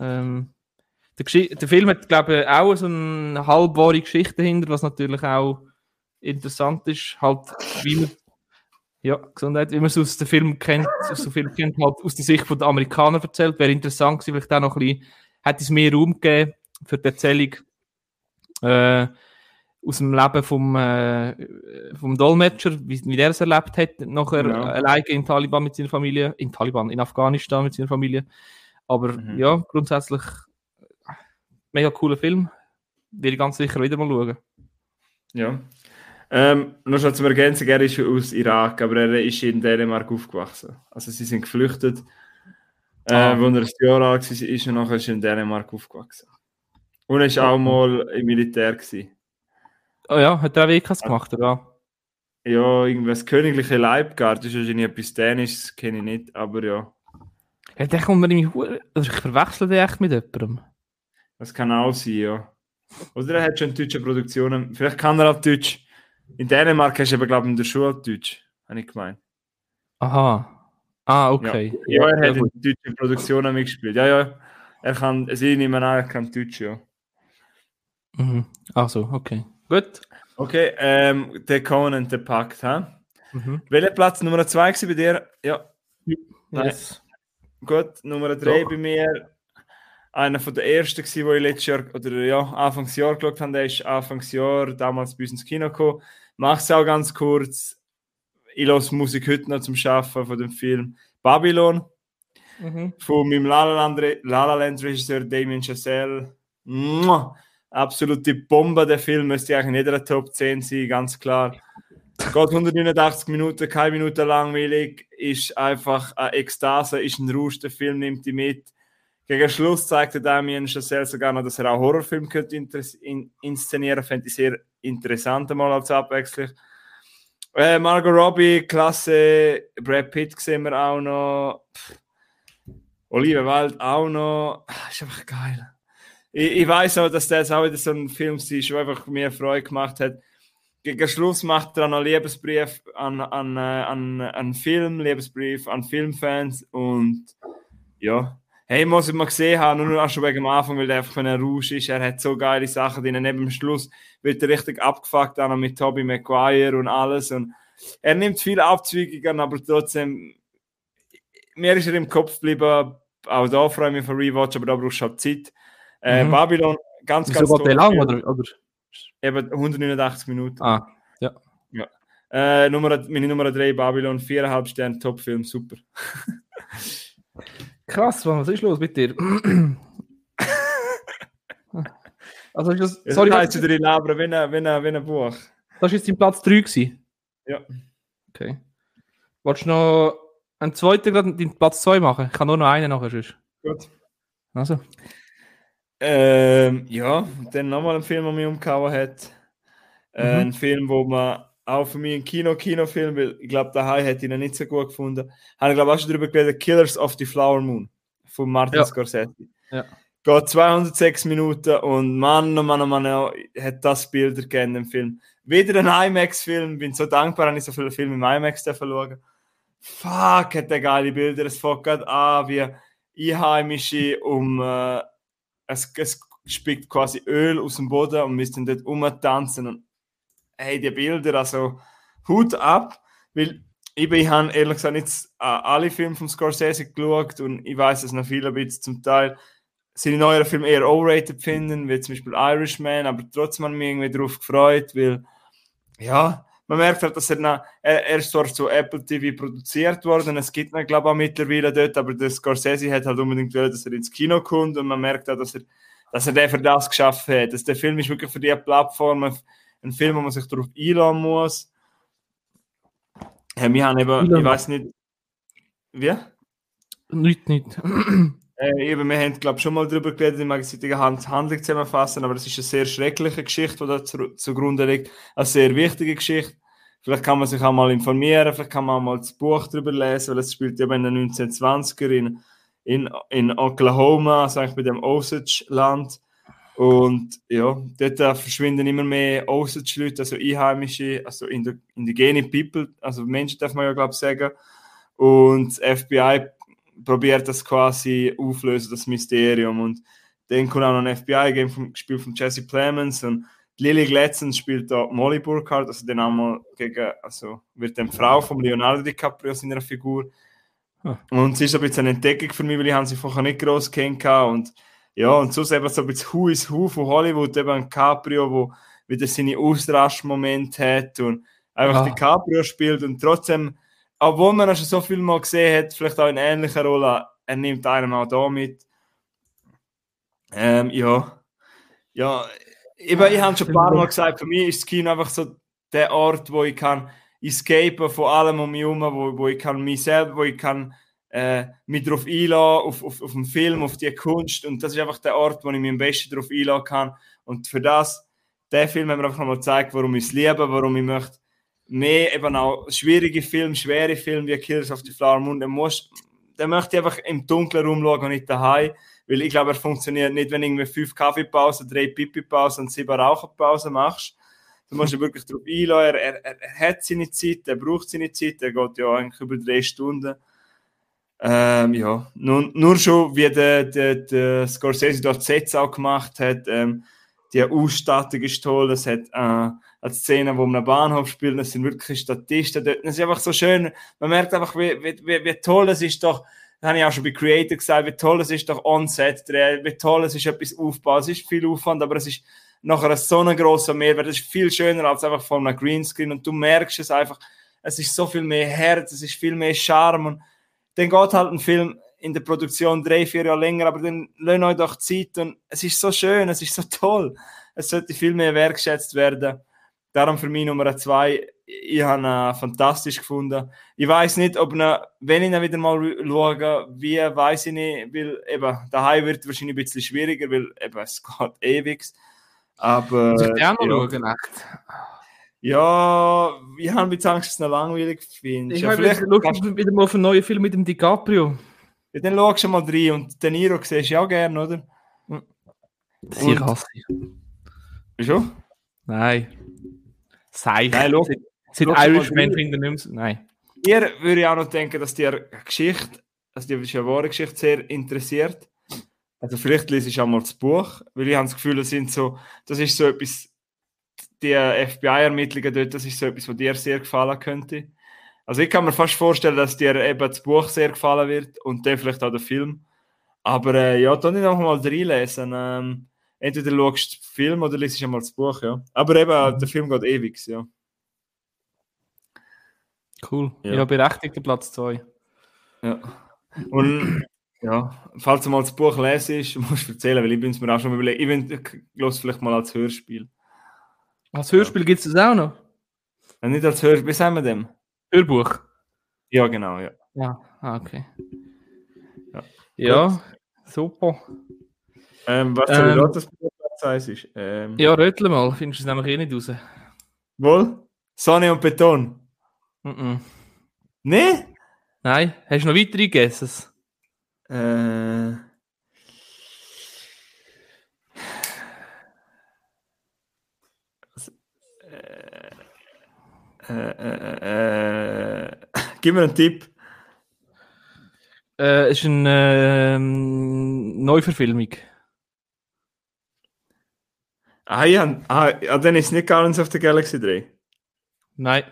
Ähm, der, der Film hat, glaube ich, auch so eine halbwahre Geschichte dahinter, was natürlich auch interessant ist. Halt, wie man, ja, Gesundheit, wie man es aus dem Film kennt, aus dem Film kennt, halt aus der Sicht der Amerikaner erzählt. Wäre interessant gewesen, vielleicht auch noch ein bisschen, hätte es mehr Raum gegeben für die Erzählung äh, aus dem Leben vom, äh, vom Dolmetscher, wie, wie der es erlebt hat, nachher Ja. alleine in Taliban mit seiner Familie, in Taliban, in Afghanistan mit seiner Familie. Aber Mhm. ja, grundsätzlich äh, mega cooler Film. Will ich ganz sicher wieder mal schauen. Ja. Ähm, nur schon zum Ergänzen, er ist aus Irak, aber er ist in Dänemark aufgewachsen. Also sie sind geflüchtet. Äh, Ah. Als er ein Jahr alt war, ist er nachher er in Dänemark aufgewachsen. Und er war auch mal im Militär. Gewesen. Oh ja, hat er auch WKs gemacht, oder? Ja, irgendwas königliche Leibgard, das ist wahrscheinlich etwas Dänisches, kenne ich nicht, aber ja, Ja, der kommt mir irgendwie hu- also ich verwechsel den echt mit jemandem. das kann auch sein, ja. Oder er hat schon deutsche Produktionen, vielleicht kann er auch Deutsch. In Dänemark hast du aber, glaube ich, in der Schule Deutsch, habe ich gemeint. Aha. Ah, okay. Ja, er hat in deutschen Produktionen mitgespielt. Ja, ja. Er kann, also ich nehme an, er kann Deutsch, ja. Mhm. Ach so, okay. Gut. Okay, ähm, der Conan, der Pakt, ha? Mhm. Welcher Platz Nummer 2 bei dir? Ja, Nein. Yes. gut. Nummer 3 Doch. bei mir. Einer von der ersten, gewesen, wo ich letztes Jahr, oder ja, Anfangsjahr geschaut habe, der ist Anfangsjahr damals bei uns ins Kino gekommen. Mach's auch ganz kurz. Ich höre Musik heute noch zum Schaffen von dem Film Babylon. Mhm. von meinem La La La Damien Chazelle. Mua! Absolute Bombe, der Film müsste eigentlich in jeder Top 10 sein, ganz klar. Geht 189 Minuten, keine Minute langweilig, ist einfach eine Ekstase, ist ein Rausch, der Film nimmt die mit. Gegen Schluss zeigte Damien Chazelle sogar noch, dass er auch Horrorfilm könnte in, inszenieren, fände ich sehr interessant mal als Abwechslung. Äh, Margot Robbie, klasse, Brad Pitt sehen wir auch noch. Pff. Oliver Wilde auch noch. Ah, Ist einfach geil. Ich, ich weiß auch, dass der jetzt auch wieder so ein Film ist, der einfach mir Freude gemacht hat. Gegen Schluss macht er auch noch Liebesbrief an, an, äh, an, an Film, Liebesbrief an Filmfans und ja. Hey, muss ich mal gesehen haben, nur auch schon wegen dem Anfang, weil der einfach ein Rausch ist. Er hat so geile Sachen drin. Neben dem Schluss wird er richtig abgefuckt, auch noch mit Tobey Maguire und alles. Und er nimmt viele Abzweigungen, aber trotzdem mir ist er im Kopf geblieben. Auch da freue ich mich für Rewatch, aber da brauchst du halt Zeit. Äh, Mhm. Babylon, ganz, ganz toller lang, oder? oder? Eben 189 Minuten. Ah, Äh, Nummer, meine Nummer 3, Babylon, 4,5 Sterne, Top-Film, super. krass, Mann, was ist los mit dir? also, ist das, Sorry, heißt drin, aber wenn ein, wenn ein, ein Buch. das ist jetzt dein Platz 3 gewesen? Ja. Okay. Wolltest du noch einen zweiten, gerade deinen Platz 2 machen? Ich kann nur noch einen nachher. sonst. Gut. Also. Ähm, ja, dann nochmal ein Film, der mich umgehauen hat. Äh, Mhm. Ein Film, wo man auch für mich ein Kino-Kinofilm, weil ich glaube, daheim hätte ich ihn nicht so gut gefunden. Habe ich glaube auch schon darüber geredet, Killers of the Flower Moon von Martin Ja. Scorsese. Ja. Geht 206 Minuten und Mann, oh Mann, oh Mann, oh, hat das Bild erkennen im Film. Wieder ein IMAX-Film, bin so dankbar, dass ich so viele Filme im IMAX schauen. Fuck, hat der geile Bilder, es fängt gerade an, wie Einheimische um, äh, es, es spickt quasi Öl aus dem Boden und wir sind dort rumtanzen und hey, die Bilder, also Hut ab, weil ich, ich habe ehrlich gesagt nicht alle Filme von Scorsese geschaut und ich weiß, dass noch viele bisschen zum Teil seine neueren Filme eher overrated finden, wie zum Beispiel Irishman, aber trotzdem habe ich mich irgendwie darauf gefreut, weil ja, man merkt halt, dass er, noch, er, er ist zwar zu Apple TV produziert worden, es gibt ihn, glaube ich, auch mittlerweile dort, aber der Scorsese hat halt unbedingt gewollt, dass er ins Kino kommt und man merkt auch, dass er, dass er den für das geschafft hat. Dass der Film ist wirklich für die Plattform ein Film, wo man sich darauf einladen muss. Ja, wir haben eben, Einladen. ich weiß nicht, wie? Nicht, nicht. Äh, eben, wir haben, glaube ich, schon mal darüber geredet, im gegenseitigen Hand Handlung zusammenfassen, aber es ist eine sehr schreckliche Geschichte, die da zu, zugrunde liegt. Eine sehr wichtige Geschichte. Vielleicht kann man sich auch mal informieren, vielleicht kann man auch mal das Buch darüber lesen, weil es spielt eben in den 1920er in, in, in Oklahoma, also eigentlich bei dem Osage-Land. Und ja, dort verschwinden immer mehr Osage-Leute, also Einheimische, also indigene People, also Menschen darf man ja, glaube ich, sagen. Und das FBI probiert das quasi auflösen, das Mysterium. Und dann kommt auch noch ein FBI-Game vom, gespielt von Jesse Plemons und Lily Gladson spielt da Molly Burkhardt, also dann einmal gegen, also wird dann Frau von Leonardo DiCaprio seiner Figur. Hm. Und sie ist ein bisschen eine Entdeckung für mich, weil ich sie vorher nicht groß kennengelernt und ja, und so eben so ein bisschen Who is Who von Hollywood, eben ein Caprio, wo wieder seine Ausraschmomente hat und einfach ah. DiCaprio spielt und trotzdem obwohl man schon so viel mal gesehen hat, vielleicht auch in ähnlicher Rolle, er nimmt einem auch da mit. Ähm, ja. Ja, eben, ich habe schon ein paar Mal gesagt, für mich ist das Kino einfach so der Ort, wo ich kann escapen von allem um mich herum, wo, wo ich kann mich selber, wo ich kann äh, mich darauf einlassen, auf, auf, auf den Film, auf die Kunst und das ist einfach der Ort, wo ich mich am besten darauf einlassen kann und für das, der Film hat mir einfach mal gezeigt, warum ich es liebe, warum ich möchte mehr eben auch schwierige Filme, schwere Filme wie Killers of the Flower Moon, dann, musst, dann möchte ich einfach im Dunkeln rumschauen und nicht daheim. Weil ich glaube, er funktioniert nicht, wenn du irgendwie fünf Kaffeepausen, drei Pipi-Pausen und sieben Raucherpausen machst. Du musst dich wirklich darauf einlassen. Er, er, er, hat seine Zeit, er braucht seine Zeit, er geht ja eigentlich über drei Stunden. Ähm, ja, nur, nur schon, wie der, der, der Scorsese dort Sets auch gemacht hat, ähm, die Ausstattung ist toll, es hat äh, eine Szene, wo man am Bahnhof spielt, das sind wirklich Statisten dort. Das ist einfach so schön. Man merkt einfach, wie, wie, wie toll es ist doch, das habe ich auch schon bei Creator gesagt, wie toll es ist doch On-Set, wie toll es ist etwas aufbauen. Es ist viel Aufwand, aber es ist nachher so ein grosser Mehrwert. Es ist viel schöner als einfach von einem Greenscreen und du merkst es einfach, es ist so viel mehr Herz, es ist viel mehr Charme und dann geht halt ein Film in der Produktion drei, vier Jahre länger, aber dann lasst euch doch Zeit und es ist so schön, es ist so toll. Es sollte viel mehr wertgeschätzt werden. Darum für mich Nummer zwei. Ich habe ihn fantastisch gefunden. Ich weiß nicht, ob ihn, wenn ich ihn wieder mal schaue, wie weiß ich nicht, weil eben daheim wird wahrscheinlich ein bisschen schwieriger, weil eben es geht ewig. Aber. Ich ja, noch schauen, echt. Ja, ich habe bisschen Angst, dass es noch langweilig finde. Ich ja, vielleicht wieder, wieder mal auf einen neuen Film mit dem DiCaprio. Ja, dann schaust du mal rein und den Niro siehst du ja auch gerne, oder? Das ist hasse ich. Wieso? Nein. Seich. Nein, schau, Seit Irishman finden nicht mehr Nein. Ihr würde ich auch noch denken, dass die Geschichte, also die ist ja wahre Geschichte, sehr interessiert. Also vielleicht lese ich auch mal das Buch, weil ich habe das Gefühl, das sind so, das ist so etwas, die FBI-Ermittlungen dort, das ist so etwas, was dir sehr gefallen könnte. Also ich kann mir fast vorstellen, dass dir eben das Buch sehr gefallen wird und dann vielleicht auch der Film. Aber äh, ja, dann noch mal reinlesen. Ähm, entweder schaust du den Film oder liest einmal das Buch, ja. Aber eben, mhm. der Film geht ewig, ja. Cool. Ja, ja berechtigter Platz 2. Ja. Und ja, falls du mal das Buch lesest, musst du erzählen, weil ich bin es mir auch schon überlegt. Ich bin los vielleicht mal als Hörspiel. Als Hörspiel gibt es das auch noch? Ja, nicht als Hörspiel, wie sagen wir dem? Hörbuch. Ja, genau, ja. Ja, ah, okay. Ja, ja super. Ähm, was soll ähm, das Platz ist? Ähm, ja, rötle mal, findest du es nämlich eh nicht raus. Wohl? Sonne und Beton? Mm -mm. Nee? Nein, hast du noch weitere Guesses? Äh... Äh, äh, äh, gib mir einen Tipp. Äh, ist eine ähm, Neuverfilmung. Ah ja, ah, dann ist nicht Guardians of the Galaxy 3. Nein.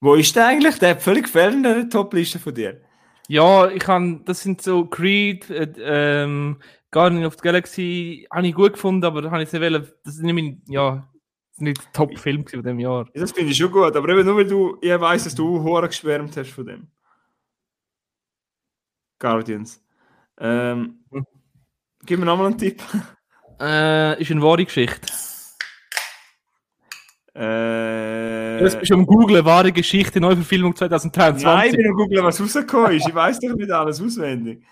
Wo ist der eigentlich? Der hat völlig gefällt in der Top-Liste von dir. Ja, ich kann, das sind so Creed, äh, ähm, Guardians of the Galaxy, habe ich gut gefunden, aber habe ich nicht wollen, das ist nicht mein, ja, nicht der Top-Film von dem Jahr. Das finde ich schon gut, aber eben nur weil du, ich weiß, dass du hoch geschwärmt hast von dem. Guardians. Ähm, hm. Gib mir nochmal einen Tipp. Äh, ist eine wahre Geschichte. Äh, du bist am Google wahre Geschichte, Neuverfilmung 2023. Nein, ich bin am Google, was rausgekommen ist. Ich weiß doch nicht alles auswendig.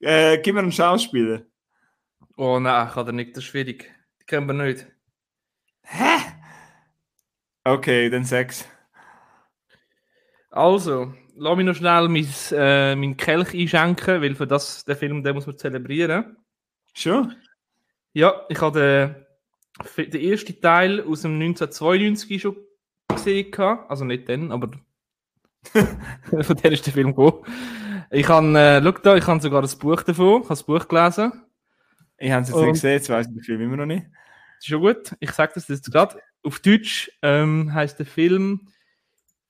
Äh, gib mir einen Schauspieler. Oh nein, kann er nicht, das ist schwierig. Die kennen wir nicht. Hä? Okay, dann sechs. Also, lass mich noch schnell mein, äh, meinen Kelch einschenken, weil für das, den Film den muss man zelebrieren. Schon? Ja, ich habe den, den ersten Teil aus dem 1992 schon gesehen. Also nicht den, aber von der ist der Film gekommen. Ich habe, äh, schau da, ich habe sogar ein Buch davon, ich habe das Buch gelesen. Ich habe es jetzt Und- nicht gesehen, jetzt weiß ich den Film immer noch nicht. Das ist schon gut. Ich sage das jetzt gerade. Auf Deutsch ähm, heißt der Film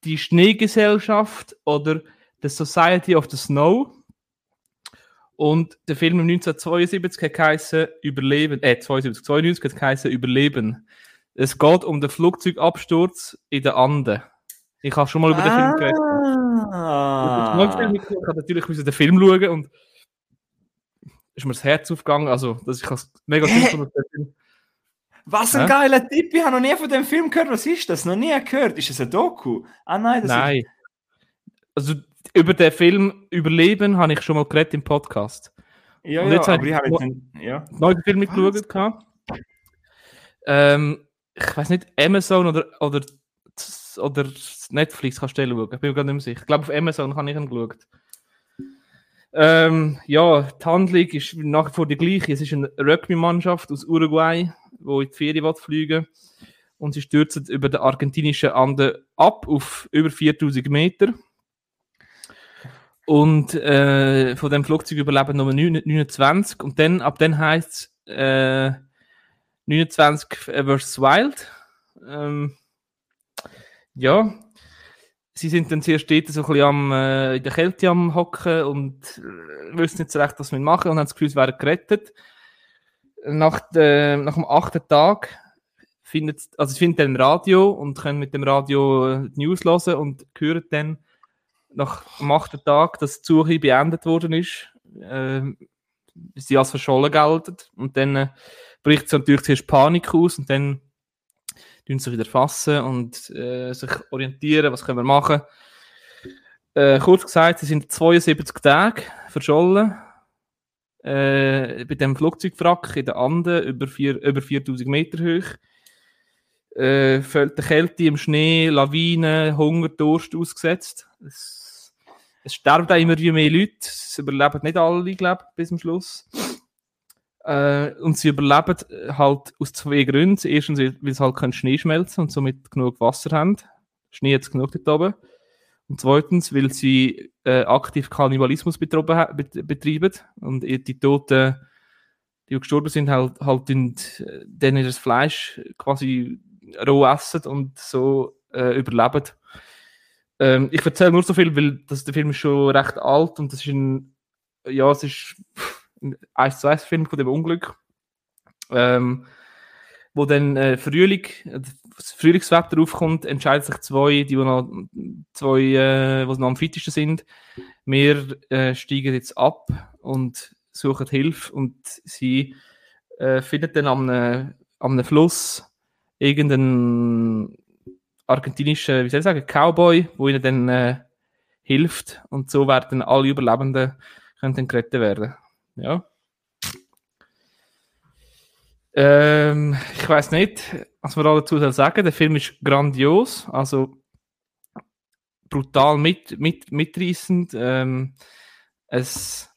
Die Schneegesellschaft oder The Society of the Snow. Und der Film im 1972 hat geheißen Überleben, äh, 72, 92 hat geheißen Überleben. Es geht um den Flugzeugabsturz in den Anden. Ich habe schon mal über den Film geredet. Ah. Ich habe natürlich müssen den Film schauen und ist mir das Herz aufgegangen. Also, dass ich mega gut fand, den Film. Was ein Hä? geiler Tipp, ich habe noch nie von dem Film gehört. Was ist das? Noch nie gehört. Ist das ein Doku? Ah nein, das Nein. Also über den Film Überleben habe ich schon mal geredet im Podcast. ist... Ja, Und ja, jetzt aber habe ich ich- habe jetzt... Einen, ja. Neuen Film mitgeschaut. Ähm, ich weiß nicht, Amazon oder, oder, oder Netflix kannst du schauen. Ich bin mir gar nicht mehr sicher. Ich glaube, auf Amazon habe ich ihn geschaut. Ähm, ja, die Handlung ist nach wie vor die gleiche. Es ist eine Rugby-Mannschaft aus Uruguay, die in die Ferien will fliegen Und sie stürzen über den argentinischen Anden ab auf über 4000 Meter. Und äh, von dem Flugzeug überleben Nummer 29. Und dann, ab dann heißt es äh, 29 vs. Wild. Ähm, ja, sie sind dann zuerst dort so ein am, äh, in der Kälte am Hocken und äh, wissen nicht so recht, was wir machen und haben das Gefühl, sie wären gerettet. Nach, de, nach dem achten Tag findet, also sie finden dann Radio und können mit dem Radio äh, die News hören und hören dann nach dem achten Tag, dass die Suche beendet worden ist, äh, sie als verschollen gelten. Und dann äh, bricht es natürlich zuerst Panik aus und dann tun sie wieder fassen und äh, sich orientieren, was können wir machen. Äh, kurz gesagt, sie sind 72 Tage verschollen äh, bei dem Flugzeugwrack in den Anden über, vier, über 4000 Meter hoch. Äh, der Kälte im Schnee, Lawinen, Hunger, Durst ausgesetzt. Es, es sterben auch immer wie mehr Leute. Es überleben nicht alle, glaube bis zum Schluss. Äh, und sie überleben halt aus zwei Gründen. Erstens, weil sie halt keinen Schnee schmelzen und somit genug Wasser haben. Schnee jetzt genug dort oben. Und zweitens, weil sie äh, aktiv Kannibalismus betreiben und die Toten, die gestorben sind, halt, halt in, denen das Fleisch quasi roh essen und so äh, überleben. Ähm, ich erzähle nur so viel, weil das, der Film ist schon recht alt und das ist ein, ja, es ist ein 1 zu 1 Film von dem Unglück. Ähm, wo dann äh, Frühling, äh, das Frühlingswetter aufkommt, entscheiden sich zwei, die wo noch zwei, äh, die noch am fittesten sind. Wir äh, steigen jetzt ab und suchen Hilfe und sie äh, finden dann am einem, am Fluss irgendeinen argentinischen, wie soll ich sagen, Cowboy, wo ihnen dann äh, hilft und so werden alle Überlebenden können dann gerettet werden. Ja. Ähm, ich weiß nicht, was man da dazu soll sagen. Der Film ist grandios, also brutal mit, mit, mitreißend. Ähm, es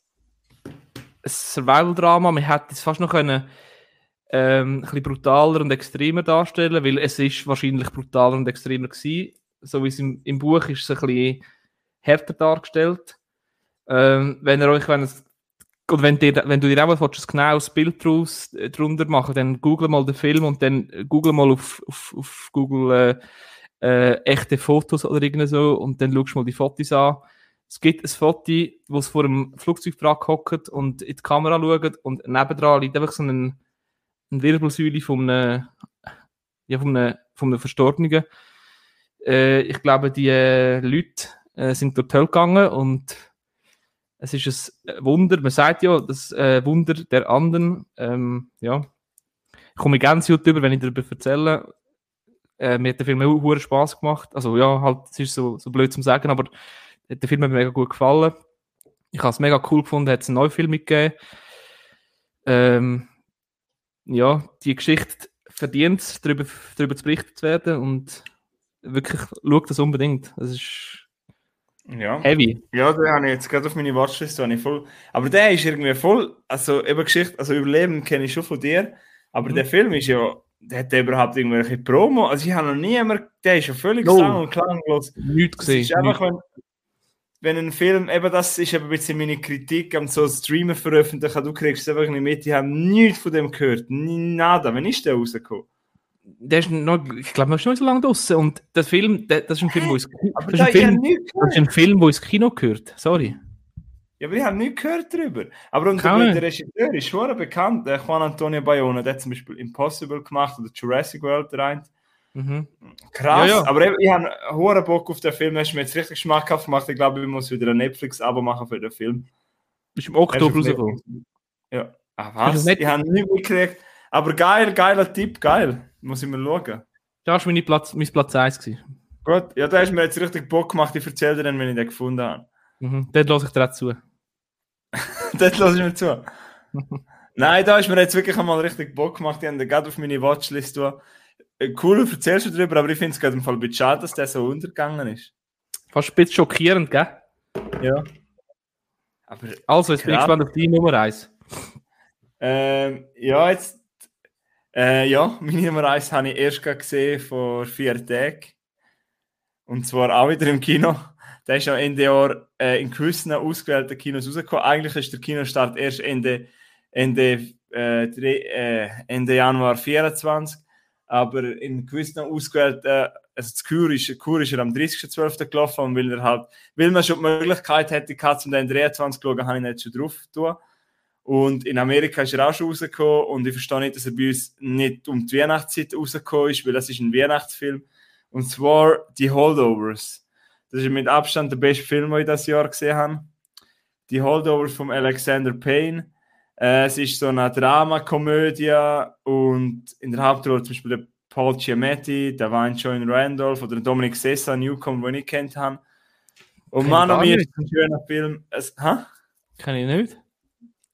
ein Survival-Drama. Man hätte es fast noch können, ähm, ein bisschen brutaler und extremer darstellen, weil es ist wahrscheinlich brutaler und extremer gewesen. So wie es im, im Buch ist es ein bisschen härter dargestellt. Ähm, wenn ihr euch, wenn es und wenn, dir, wenn du dir auch willst, ein genaues Bild draus, äh, drunter machen, dann google mal den Film und dann äh, google mal auf, auf, auf Google äh, äh, echte Fotos oder irgend so und dann schaust du mal die Fotos an. Es gibt ein Foto, wo es vor einem Flugzeugwrack hockt und in die Kamera schaut und nebendran liegt einfach so ein, ein Wirbelsäule von einem, ja, von einem, von einem Verstorbenen. Äh, ich glaube, die äh, Leute sind durch die gegangen und es ist ein Wunder, man sagt ja, das äh, Wunder der anderen. Ähm, ja. Ich komme ganz gut über, wenn ich darüber erzähle. Äh, mir hat der Film auch hohen Spaß gemacht. Also ja, halt, es ist so, so blöd zum Sagen, aber der Film hat mir mega gut gefallen. Ich habe es mega cool gefunden, hat es einen neuen Film gegeben. Ähm, ja, die Geschichte verdient es, darüber, darüber zu berichten zu werden und wirklich, schaut das unbedingt. Das ist Ja. heavy. Ja, den habe ich jetzt gerade auf meine Watchlist. habe Ich voll, aber der ist irgendwie voll. Also, eben Geschichte, also Überleben kenne ich schon von dir. Aber Mhm. der Film ist ja. Der hat der überhaupt irgendwelche Promo. Also, ich habe noch nie immer. Der ist ja völlig No. sang- und klanglos. Nichts gesehen. ist einfach, wenn, wenn ein Film. Eben, das ist eben ein bisschen meine Kritik am so Streamer veröffentlichen. Du kriegst es einfach nicht mit. Ich habe nichts von dem gehört. Nada. Wann ist der rausgekommen? Der ist noch, ich glaube, noch nicht so lange draußen. Und der Film, der, das ist ein Film, wo ins, Aber das ist ein ich Film, nichts das ist ein Film, wo ins Kino gehört. Sorry. Ja, aber ich habe nichts gehört darüber. Aber und der, Regisseur ist schon bekannt, der Juan Antonio Bayona, der hat zum Beispiel Impossible gemacht oder Jurassic World rein. Mhm. Krass, Ja, ja. aber eben, ich habe hohen Bock auf den Film, hast du mir jetzt richtig schmackhaft gemacht. Ich glaube, ich muss wieder ein Netflix-Abo machen für den Film. Ist im Er Oktober rausgekommen. Ja. Ah, was? es Ich habe nicht mitgekriegt. Aber geil, geiler Tipp, geil. Muss ich mal schauen. Das war meine Platz, mein Platz 1. Gewesen. Gut, ja, da hast du mir jetzt richtig Bock gemacht. Ich erzähle dir dann, wenn ich den gefunden habe. Mhm. Dort lasse ich dir auch zu. das lasse ich mir zu. Nein, da ist mir jetzt wirklich einmal richtig Bock gemacht. Ich habe den gerade auf meine Watchlist. tun. Äh, Cool, du erzählst du darüber, aber ich finde es gerade im Fall ein bisschen schade, dass der so untergegangen ist. Fast ein bisschen schockierend, gell? Ja. Aber Also, jetzt bin ich gespannt auf die Nummer 1. ähm, ja, jetzt. Äh, ja, meine Nummer 1 habe ich erst gesehen vor vier Tagen. Und zwar auch wieder im Kino. Der ist ja Ende Jahr äh, in gewissen ausgewählten Kinos rausgekommen. Eigentlich ist der Kinostart erst Ende, Ende, äh, drei- äh, Ende Januar 24. Aber in gewissen ausgewählten, also das Kur ist, Kur ist er am 30.12. gelaufen und weil, er halt, weil man schon die Möglichkeit hätte, gehabt, um den 23 zu schauen, habe ich jetzt schon drauf tun. Und in Amerika ist er auch schon rausgekommen und ich verstehe nicht, dass er bei uns nicht um die Weihnachtszeit rausgekommen ist, weil das ist ein Weihnachtsfilm. Und zwar die Holdovers. Das ist mit Abstand der beste Film, den ich das Jahr gesehen habe. Die Holdovers von Alexander Payne. Äh, es ist so eine Dramakomödie und in der Hauptrolle zum Beispiel der Paul Giamatti, der Wayne Joan Randolph oder der Dominic Sessa, Newcomer, den ich kennt habe. Und Mann, mir ist ein schöner Film. Es, hä? Kann ich nicht.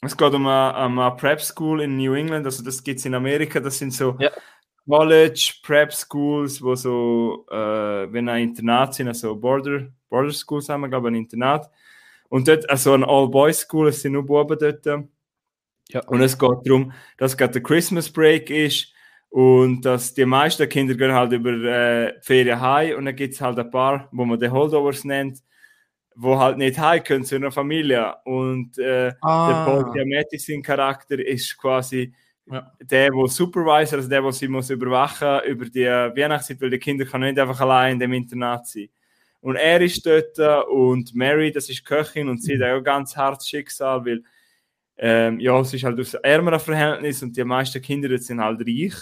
Es geht um eine, um eine Prep School in New England, also das gibt es in Amerika, das sind so Ja. College Prep Schools, wo so, äh, wenn ein Internat sind, also Border, Border Schools haben wir, glaube ich, ein Internat. Und dort, also ein All-Boys School, es sind nur Buben dort. Ja. Und es geht darum, dass gerade der Christmas Break ist und dass die meisten Kinder gehen halt über äh, Ferien heim und dann gibt es halt ein paar, wo man die Holdovers nennt, wo halt nicht heim können zu einer Familie. Und äh, der Paul Giamatti, sein Charakter, ist quasi Ja. der, der Supervisor, also der, der sie muss überwachen über die Weihnachtszeit, weil die Kinder können nicht einfach allein in dem Internat sein. Und er ist dort äh, und Mary, das ist Köchin und sie hat auch ein ganz hartes Schicksal, weil ähm, ja, es ist halt aus ärmeren Verhältnis und die meisten Kinder dort sind halt reich.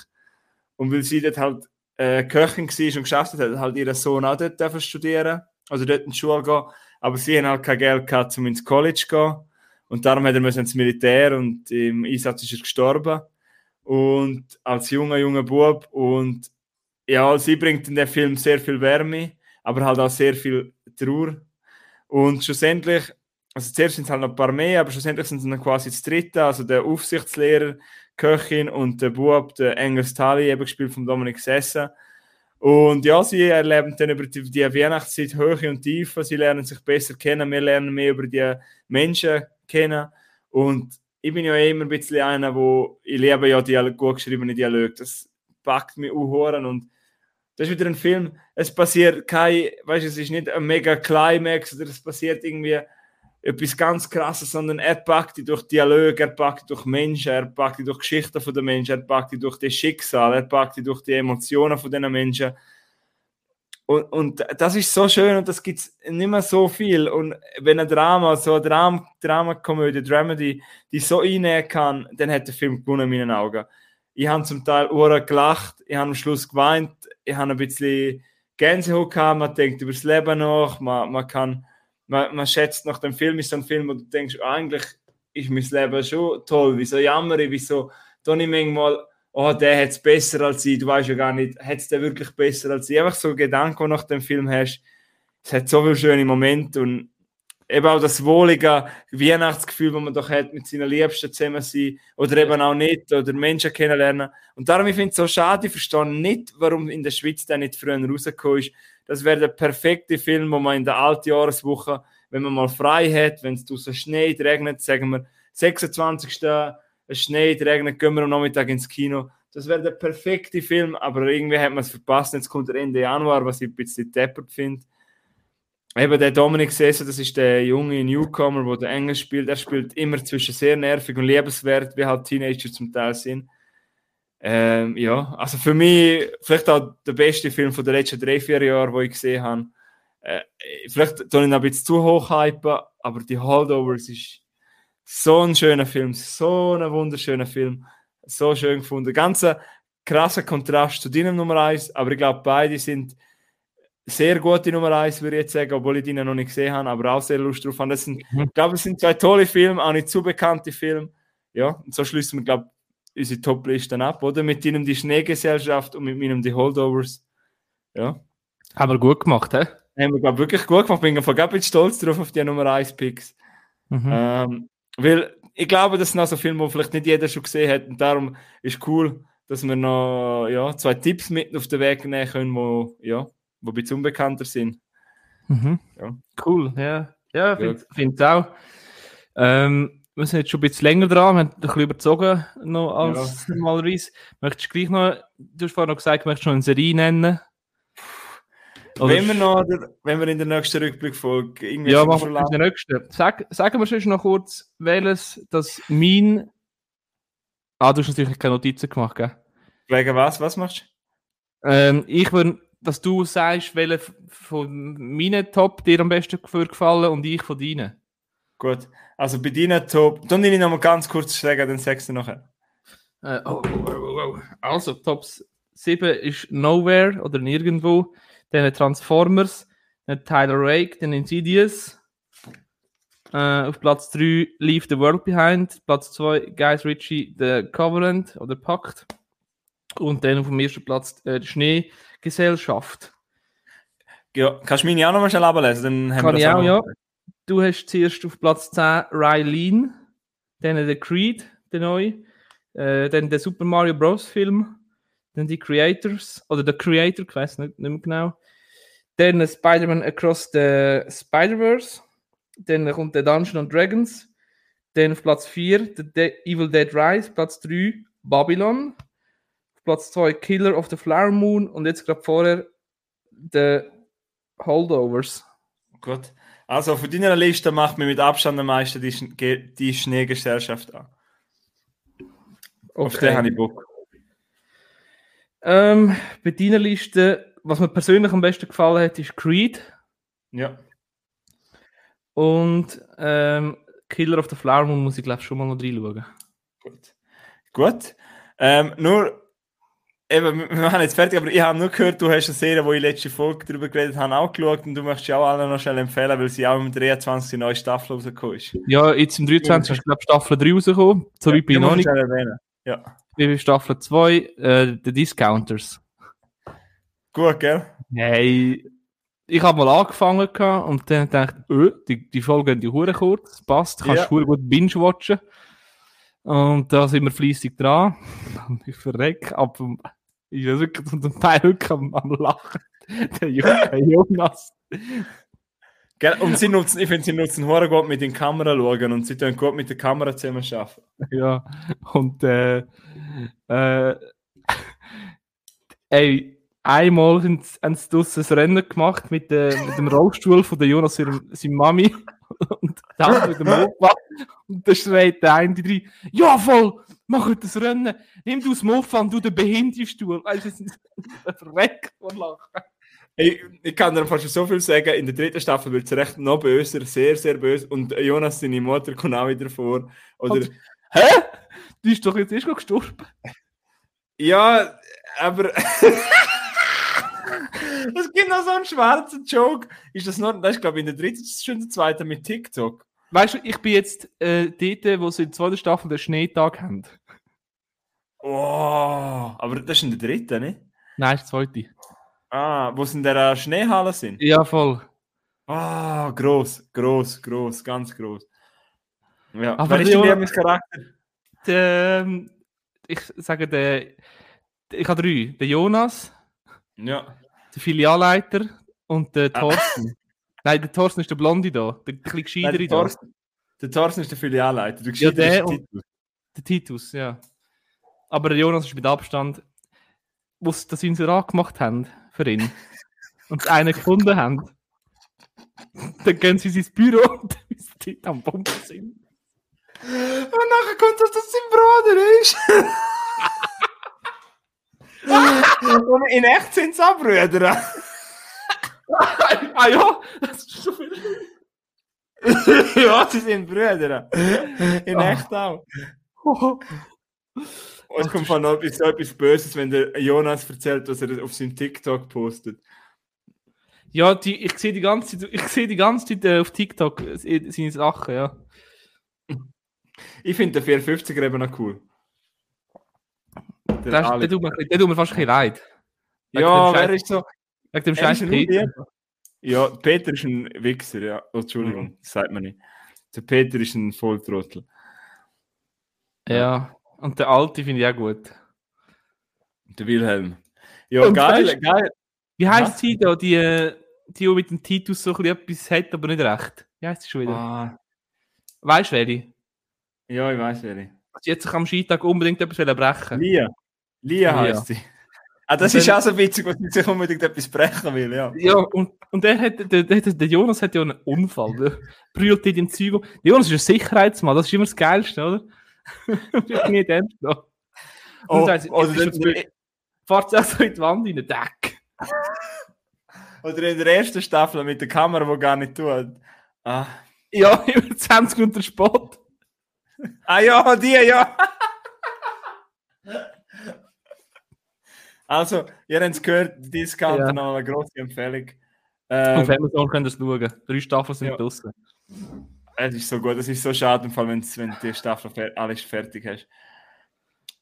Und weil sie dort halt äh, Köchin war und geschafft hat, hat halt ihr Sohn auch dort studieren, also dort in die Schule gehen. Aber sie haben halt kein Geld gehabt, um ins College zu gehen. Und darum hat er ins Militär und im Einsatz ist er gestorben. Und als junger, junger Bub. Und ja, sie bringt in den Film sehr viel Wärme, aber halt auch sehr viel Trauer. Und schlussendlich, also zuerst sind es halt noch ein paar mehr, aber schlussendlich sind es dann quasi das dritte, also der Aufsichtslehrer, Köchin und der Bub, der Engels Tali, eben gespielt von Dominik Sessa. Und ja, sie erleben dann über die, die Weihnachtszeit Höhe und Tiefe, sie lernen sich besser kennen, wir lernen mehr über die Menschen kennen. Und ich bin ja immer ein bisschen einer, wo ich liebe ja die gut geschriebenen Dialoge. Das packt mich auch und das ist wieder ein Film, es passiert kein, weißt du, es ist nicht ein mega Climax oder es passiert irgendwie etwas ganz krasses, sondern er packt die durch Dialoge, er packt durch Menschen, er packt die durch Geschichten von den Menschen, er packt die durch das Schicksal, er packt die durch die Emotionen von den Menschen. Und, und das ist so schön und das gibt es nicht mehr so viel. Und wenn ein Drama, so eine Dram Dramakomödie, Dramedy, die so reinnehmen kann, dann hat der Film gewonnen in meinen Augen. Ich habe zum Teil Ohren gelacht, ich habe am Schluss geweint, ich habe ein bisschen Gänsehaut gehabt, man denkt über das Leben nach, man, man kann, man, man schätzt nach dem Film, ist so ein Film, wo du denkst, eigentlich ist mein Leben schon toll, wieso jammer ich, wieso tue ich manchmal, oh, der hat es besser als ich, du weißt ja gar nicht, hat es der wirklich besser als ich, einfach so Gedanken, die du nach dem Film hast, es hat so viele schöne Momente und eben auch das wohlige Weihnachtsgefühl, das man doch hat mit seinen Liebsten zusammen sein oder eben auch nicht oder Menschen kennenlernen. Und darum, ich finde es so schade, ich verstehe nicht, warum in der Schweiz der nicht früher rausgekommen ist. Das wäre der perfekte Film, wo man in der Altjahreswoche, wenn man mal frei hat, wenn es draußen schneit, regnet, sagen wir 26. Es schneit, regnet, gehen wir am Nachmittag ins Kino. Das wäre der perfekte Film, aber irgendwie hat man es verpasst. Jetzt kommt der Ende Januar, was ich ein bisschen deppert finde. Eben der Dominik Sessa, das ist der junge Newcomer, der den Engel spielt. Er spielt immer zwischen sehr nervig und liebenswert, wie halt Teenager zum Teil sind. Ähm, ja, also für mich vielleicht auch der beste Film von den letzten drei, vier Jahren, den ich gesehen habe. Äh, vielleicht tue ich ihn ein bisschen zu hoch hypen, aber die Holdovers ist so ein schöner Film, so ein wunderschöner Film, so schön gefunden. Ganz krasser Kontrast zu deinem Nummer 1, aber ich glaube, beide sind sehr gute Nummer 1, würde ich jetzt sagen, obwohl ich die noch nicht gesehen habe, aber auch sehr Lust drauf habe. Das sind, mhm. Ich glaube, es sind zwei tolle Filme, auch nicht zu bekannte Filme. Ja, und so schließen wir, glaube ich, unsere Top-Listen ab, oder? Mit ihnen die Schneegesellschaft und mit meinem die Holdovers. Ja. Haben wir gut gemacht, hä? Haben wir, glaube wirklich gut gemacht. Bin ich bin stolz drauf auf die Nummer 1 Picks. Mhm. Ähm, weil ich glaube, das sind auch so Filme, die vielleicht nicht jeder schon gesehen hat. Und darum ist cool, dass wir noch ja, zwei Tipps mit auf den Weg nehmen können, wo, ja, wo ein bisschen unbekannter sind. Mhm. Ja. Cool, ja. Ja, finde es auch. Ähm, wir sind jetzt schon ein bisschen länger dran, wir haben ein bisschen überzogen noch als ja. normalerweise. Möchtest du gleich noch, du hast vorhin noch gesagt, möchtest du noch eine Serie nennen? Oder wenn wir, noch, wenn wir in der nächsten Rückblickfolge irgendwie Ja, machen wir in der nächsten. Sag, sagen wir schon noch kurz, welches das mein... Ah, du hast natürlich keine Notizen gemacht, gell? Wegen was? Was machst du? Ähm, ich würde dass du sagst, welche von meinen Top dir am besten gefallen und ich von deinen. Gut, also bei deinen Top, dann ich noch mal ganz kurz sagen, dann sagst du nachher. Äh, oh, oh, oh, also, Top 7 ist Nowhere oder Nirgendwo, dann Transformers, dann Tyler Rake, dann Insidious. Äh, auf Platz 3 Leave the World Behind, Platz 2 Guys Ritchie, The Covenant oder Pakt. Und dann auf dem ersten Platz äh, Schnee Gesellschaft. Ja, kannst du meine auch noch mal schnell ablesen? Dann Kann ich auch, ja. Du hast zuerst auf Platz 10 Rylene, dann der Creed, der neue, äh, dann der Super Mario Bros. Film, dann die Creators, oder der Creator, ich weiß nicht, nicht mehr genau. Dann Spider-Man Across the Spider-Verse, dann kommt der Dungeon and Dragons, dann auf Platz 4 The De Evil Dead Rise, Platz 3 Babylon, Platz 2 Killer of the Flower Moon und jetzt gerade vorher The Holdovers. Gut. Also von deiner Liste macht mir mit Abstand am meisten die, die Schneegesellschaft an. Okay. Auf den habe ich Bock. Ähm, bei deiner Liste, was mir persönlich am besten gefallen hat, ist Creed. Ja. Und ähm, Killer of the Flower Moon muss ich glaube schon mal noch reinschauen. Gut. Gut. Ähm, nur Eben, wir machen jetzt fertig, aber ich habe nur gehört, du hast eine Serie, wo ich letzte Folge darüber geredet habe, auch geschaut und du möchtest ja auch alle noch schnell empfehlen, weil sie auch im 23. die neue Staffel rausgekommen ist. Ja, jetzt im 23. ist, glaube Staffel 3 rausgekommen. So wie bin ich noch nicht. Ja. Ich Staffel 2, äh, The Discounters. Gut, gell? Hey, ich habe mal angefangen und dann dachte ich, öh, die, die Folge die Hure kurz, passt, kannst du ja. gut binge-watchen. Und da sind wir fleissig dran. Ich verreck ab ich bin wirklich zum Teil wirklich am, am Lachen. Der Jonas. Gell? Und sie nutzen, ich finde, sie nutzen Horror gut mit den Kamera schauen und sie tun gut mit der Kamera zusammen arbeiten. Ja, und äh, äh, ey, einmal haben sie draussen ein Rennen gemacht mit, äh, mit dem Rollstuhl von der Jonas, seiner Mami. Und dann mit dem Opa. Und dann schreit der eine drei, ja voll, mach das Rennen, nimm du das Mofa und du den Behinderstuhl. Weißt du, verreckt von Lachen. Ich, ich kann dir fast so viel sagen, in der dritten Staffel wird es recht noch böser, sehr, sehr böse. Und Jonas, seine Mutter, kommt auch wieder vor. Oder, und, hä? Du bist doch jetzt erst gestorben. Ja, aber. es gibt noch so einen schwarzen Joke. Ist das noch, das ist glaube ich in der dritten, schon der zweite mit TikTok. Weißt du, ich bin jetzt äh, dort, wo sie in der zweiten Staffel den Schneetag haben. Oh, aber das ist in der dritten, nicht? Nein, das ist die zweite. Ah, wo sie in der Schneehalle sind? Ja, voll. Ah, groß, groß, groß, ganz groß. Ja, Aber ist dein Jonas- Lieblingscharakter? Der, ähm, ich sage, der, ich habe drei. Der Jonas, Ja. der Filialleiter und der Ah. Thorsten. Nein, der Thorsten ist der Blonde da. Der, der Nein, gescheidere der, da. Der Thorsten ist der Filialleiter. Du Ja, der und- Titel. Der Titus, ja. Aber der Jonas ist mit Abstand, wo sie das Inserat gemacht haben für ihn und sie einen gefunden haben. Dann gehen sie in sein Büro und ist die am Bomben sind. Und nachher kommt, dass das sein Bruder ist. Und in echt sind es auch Brüder. ah ja, das ist so viel. ja, sie sind Brüder. In Ah. echt auch. Und es kommt von etwas, so etwas Böses, wenn der Jonas erzählt, was er auf seinem TikTok postet. Ja, die, ich sehe die ganze Zeit, ich sehe die ganze Zeit äh, auf TikTok seine Sachen, ja. Ich finde den 450er eben noch cool. Der Der, der, tut mir, der tut mir fast ein bisschen leid. Ja, wer ist so? Wegen dem Er scheiß Peter. Ja, Peter ist ein Wichser, ja. Oh, Entschuldigung, Mhm. das sagt man nicht. Der Peter ist ein Volltrottel. Ja, und der Alte finde ich auch gut. Der Wilhelm. Ja, Und geil, weißt- geil. Wie Was? sie da, die, äh, die, mit dem Titus so ein bisschen etwas hat, aber nicht recht? Wie heisst sie schon wieder? Ah, Weißt du, welche? ja, ich weiß wer. Sie hat sich am Skitag unbedingt etwas brechen. Lia Lia. heißt sie. Ah, das Und ist dann- auch so witzig, was sie sich unbedingt etwas brechen will, ja. Ja, und, und der, hat, der, der, der Jonas hat ja einen Unfall. Der brüllt in den Zügen. Der Jonas ist ein Sicherheitsmann, das ist immer das Geilste, oder? ich bin nicht ernst genommen. Und Oh, dann sagt Bild- fährt sie auch so in die Wand rein, Deck. oder in der ersten Staffel mit der Kamera, die gar nicht tut. Ah, Ja, über 20 Minuten Sport. ah ja, die, ja. Also, ihr habt es gehört, Discount Ja. noch eine grosse Empfehlung. Auf Ähm, Amazon könnt ihr es schauen. Drei Staffeln sind Ja. draussen. es ist so gut, es ist so schade, wenn's, wenn du die Staffel alles fertig hast.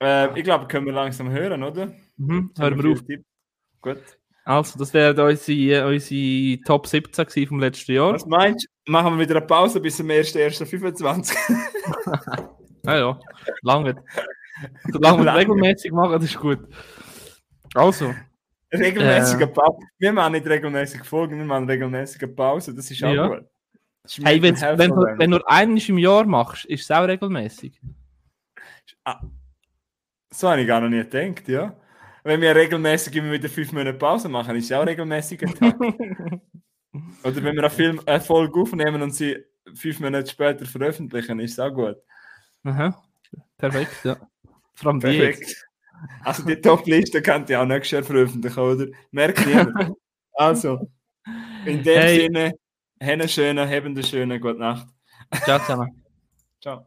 Äh, ich glaube, können wir langsam hören, oder? Mhm, hören wir auf. Tipps. Gut. Also, das wären unsere, unsere Top 17 gewesen vom letzten Jahr. Was meinst du? Machen wir wieder eine Pause bis zum 1.1.25? Ja, ja, lange. Solange wir es regelmäßig machen, das ist gut. Also, Regelmäßige Pause. Wir machen nicht regelmäßig Folgen, wir machen regelmäßige Pause. Das ist auch Ja. gut. Ist hey, health wenn, du, wenn du eines im Jahr machst, ist es auch regelmäßig. So habe ich gar noch nie gedacht, ja. Wenn wir regelmäßig immer wieder fünf Monate Pause machen, ist es auch regelmäßig ein Tag. Oder wenn wir einen Film, eine Folge aufnehmen und sie fünf Monate später veröffentlichen, ist es auch gut. Aha. Perfekt, ja. Vor allem. Perfekt. Also die Top-Liste könnt ihr auch nächstes Jahr veröffentlichen, oder? Merkt niemand. Also, in dem Hey. Sinne, einen schönen, hebenden schönen, gute Nacht. Ciao zusammen. Ciao.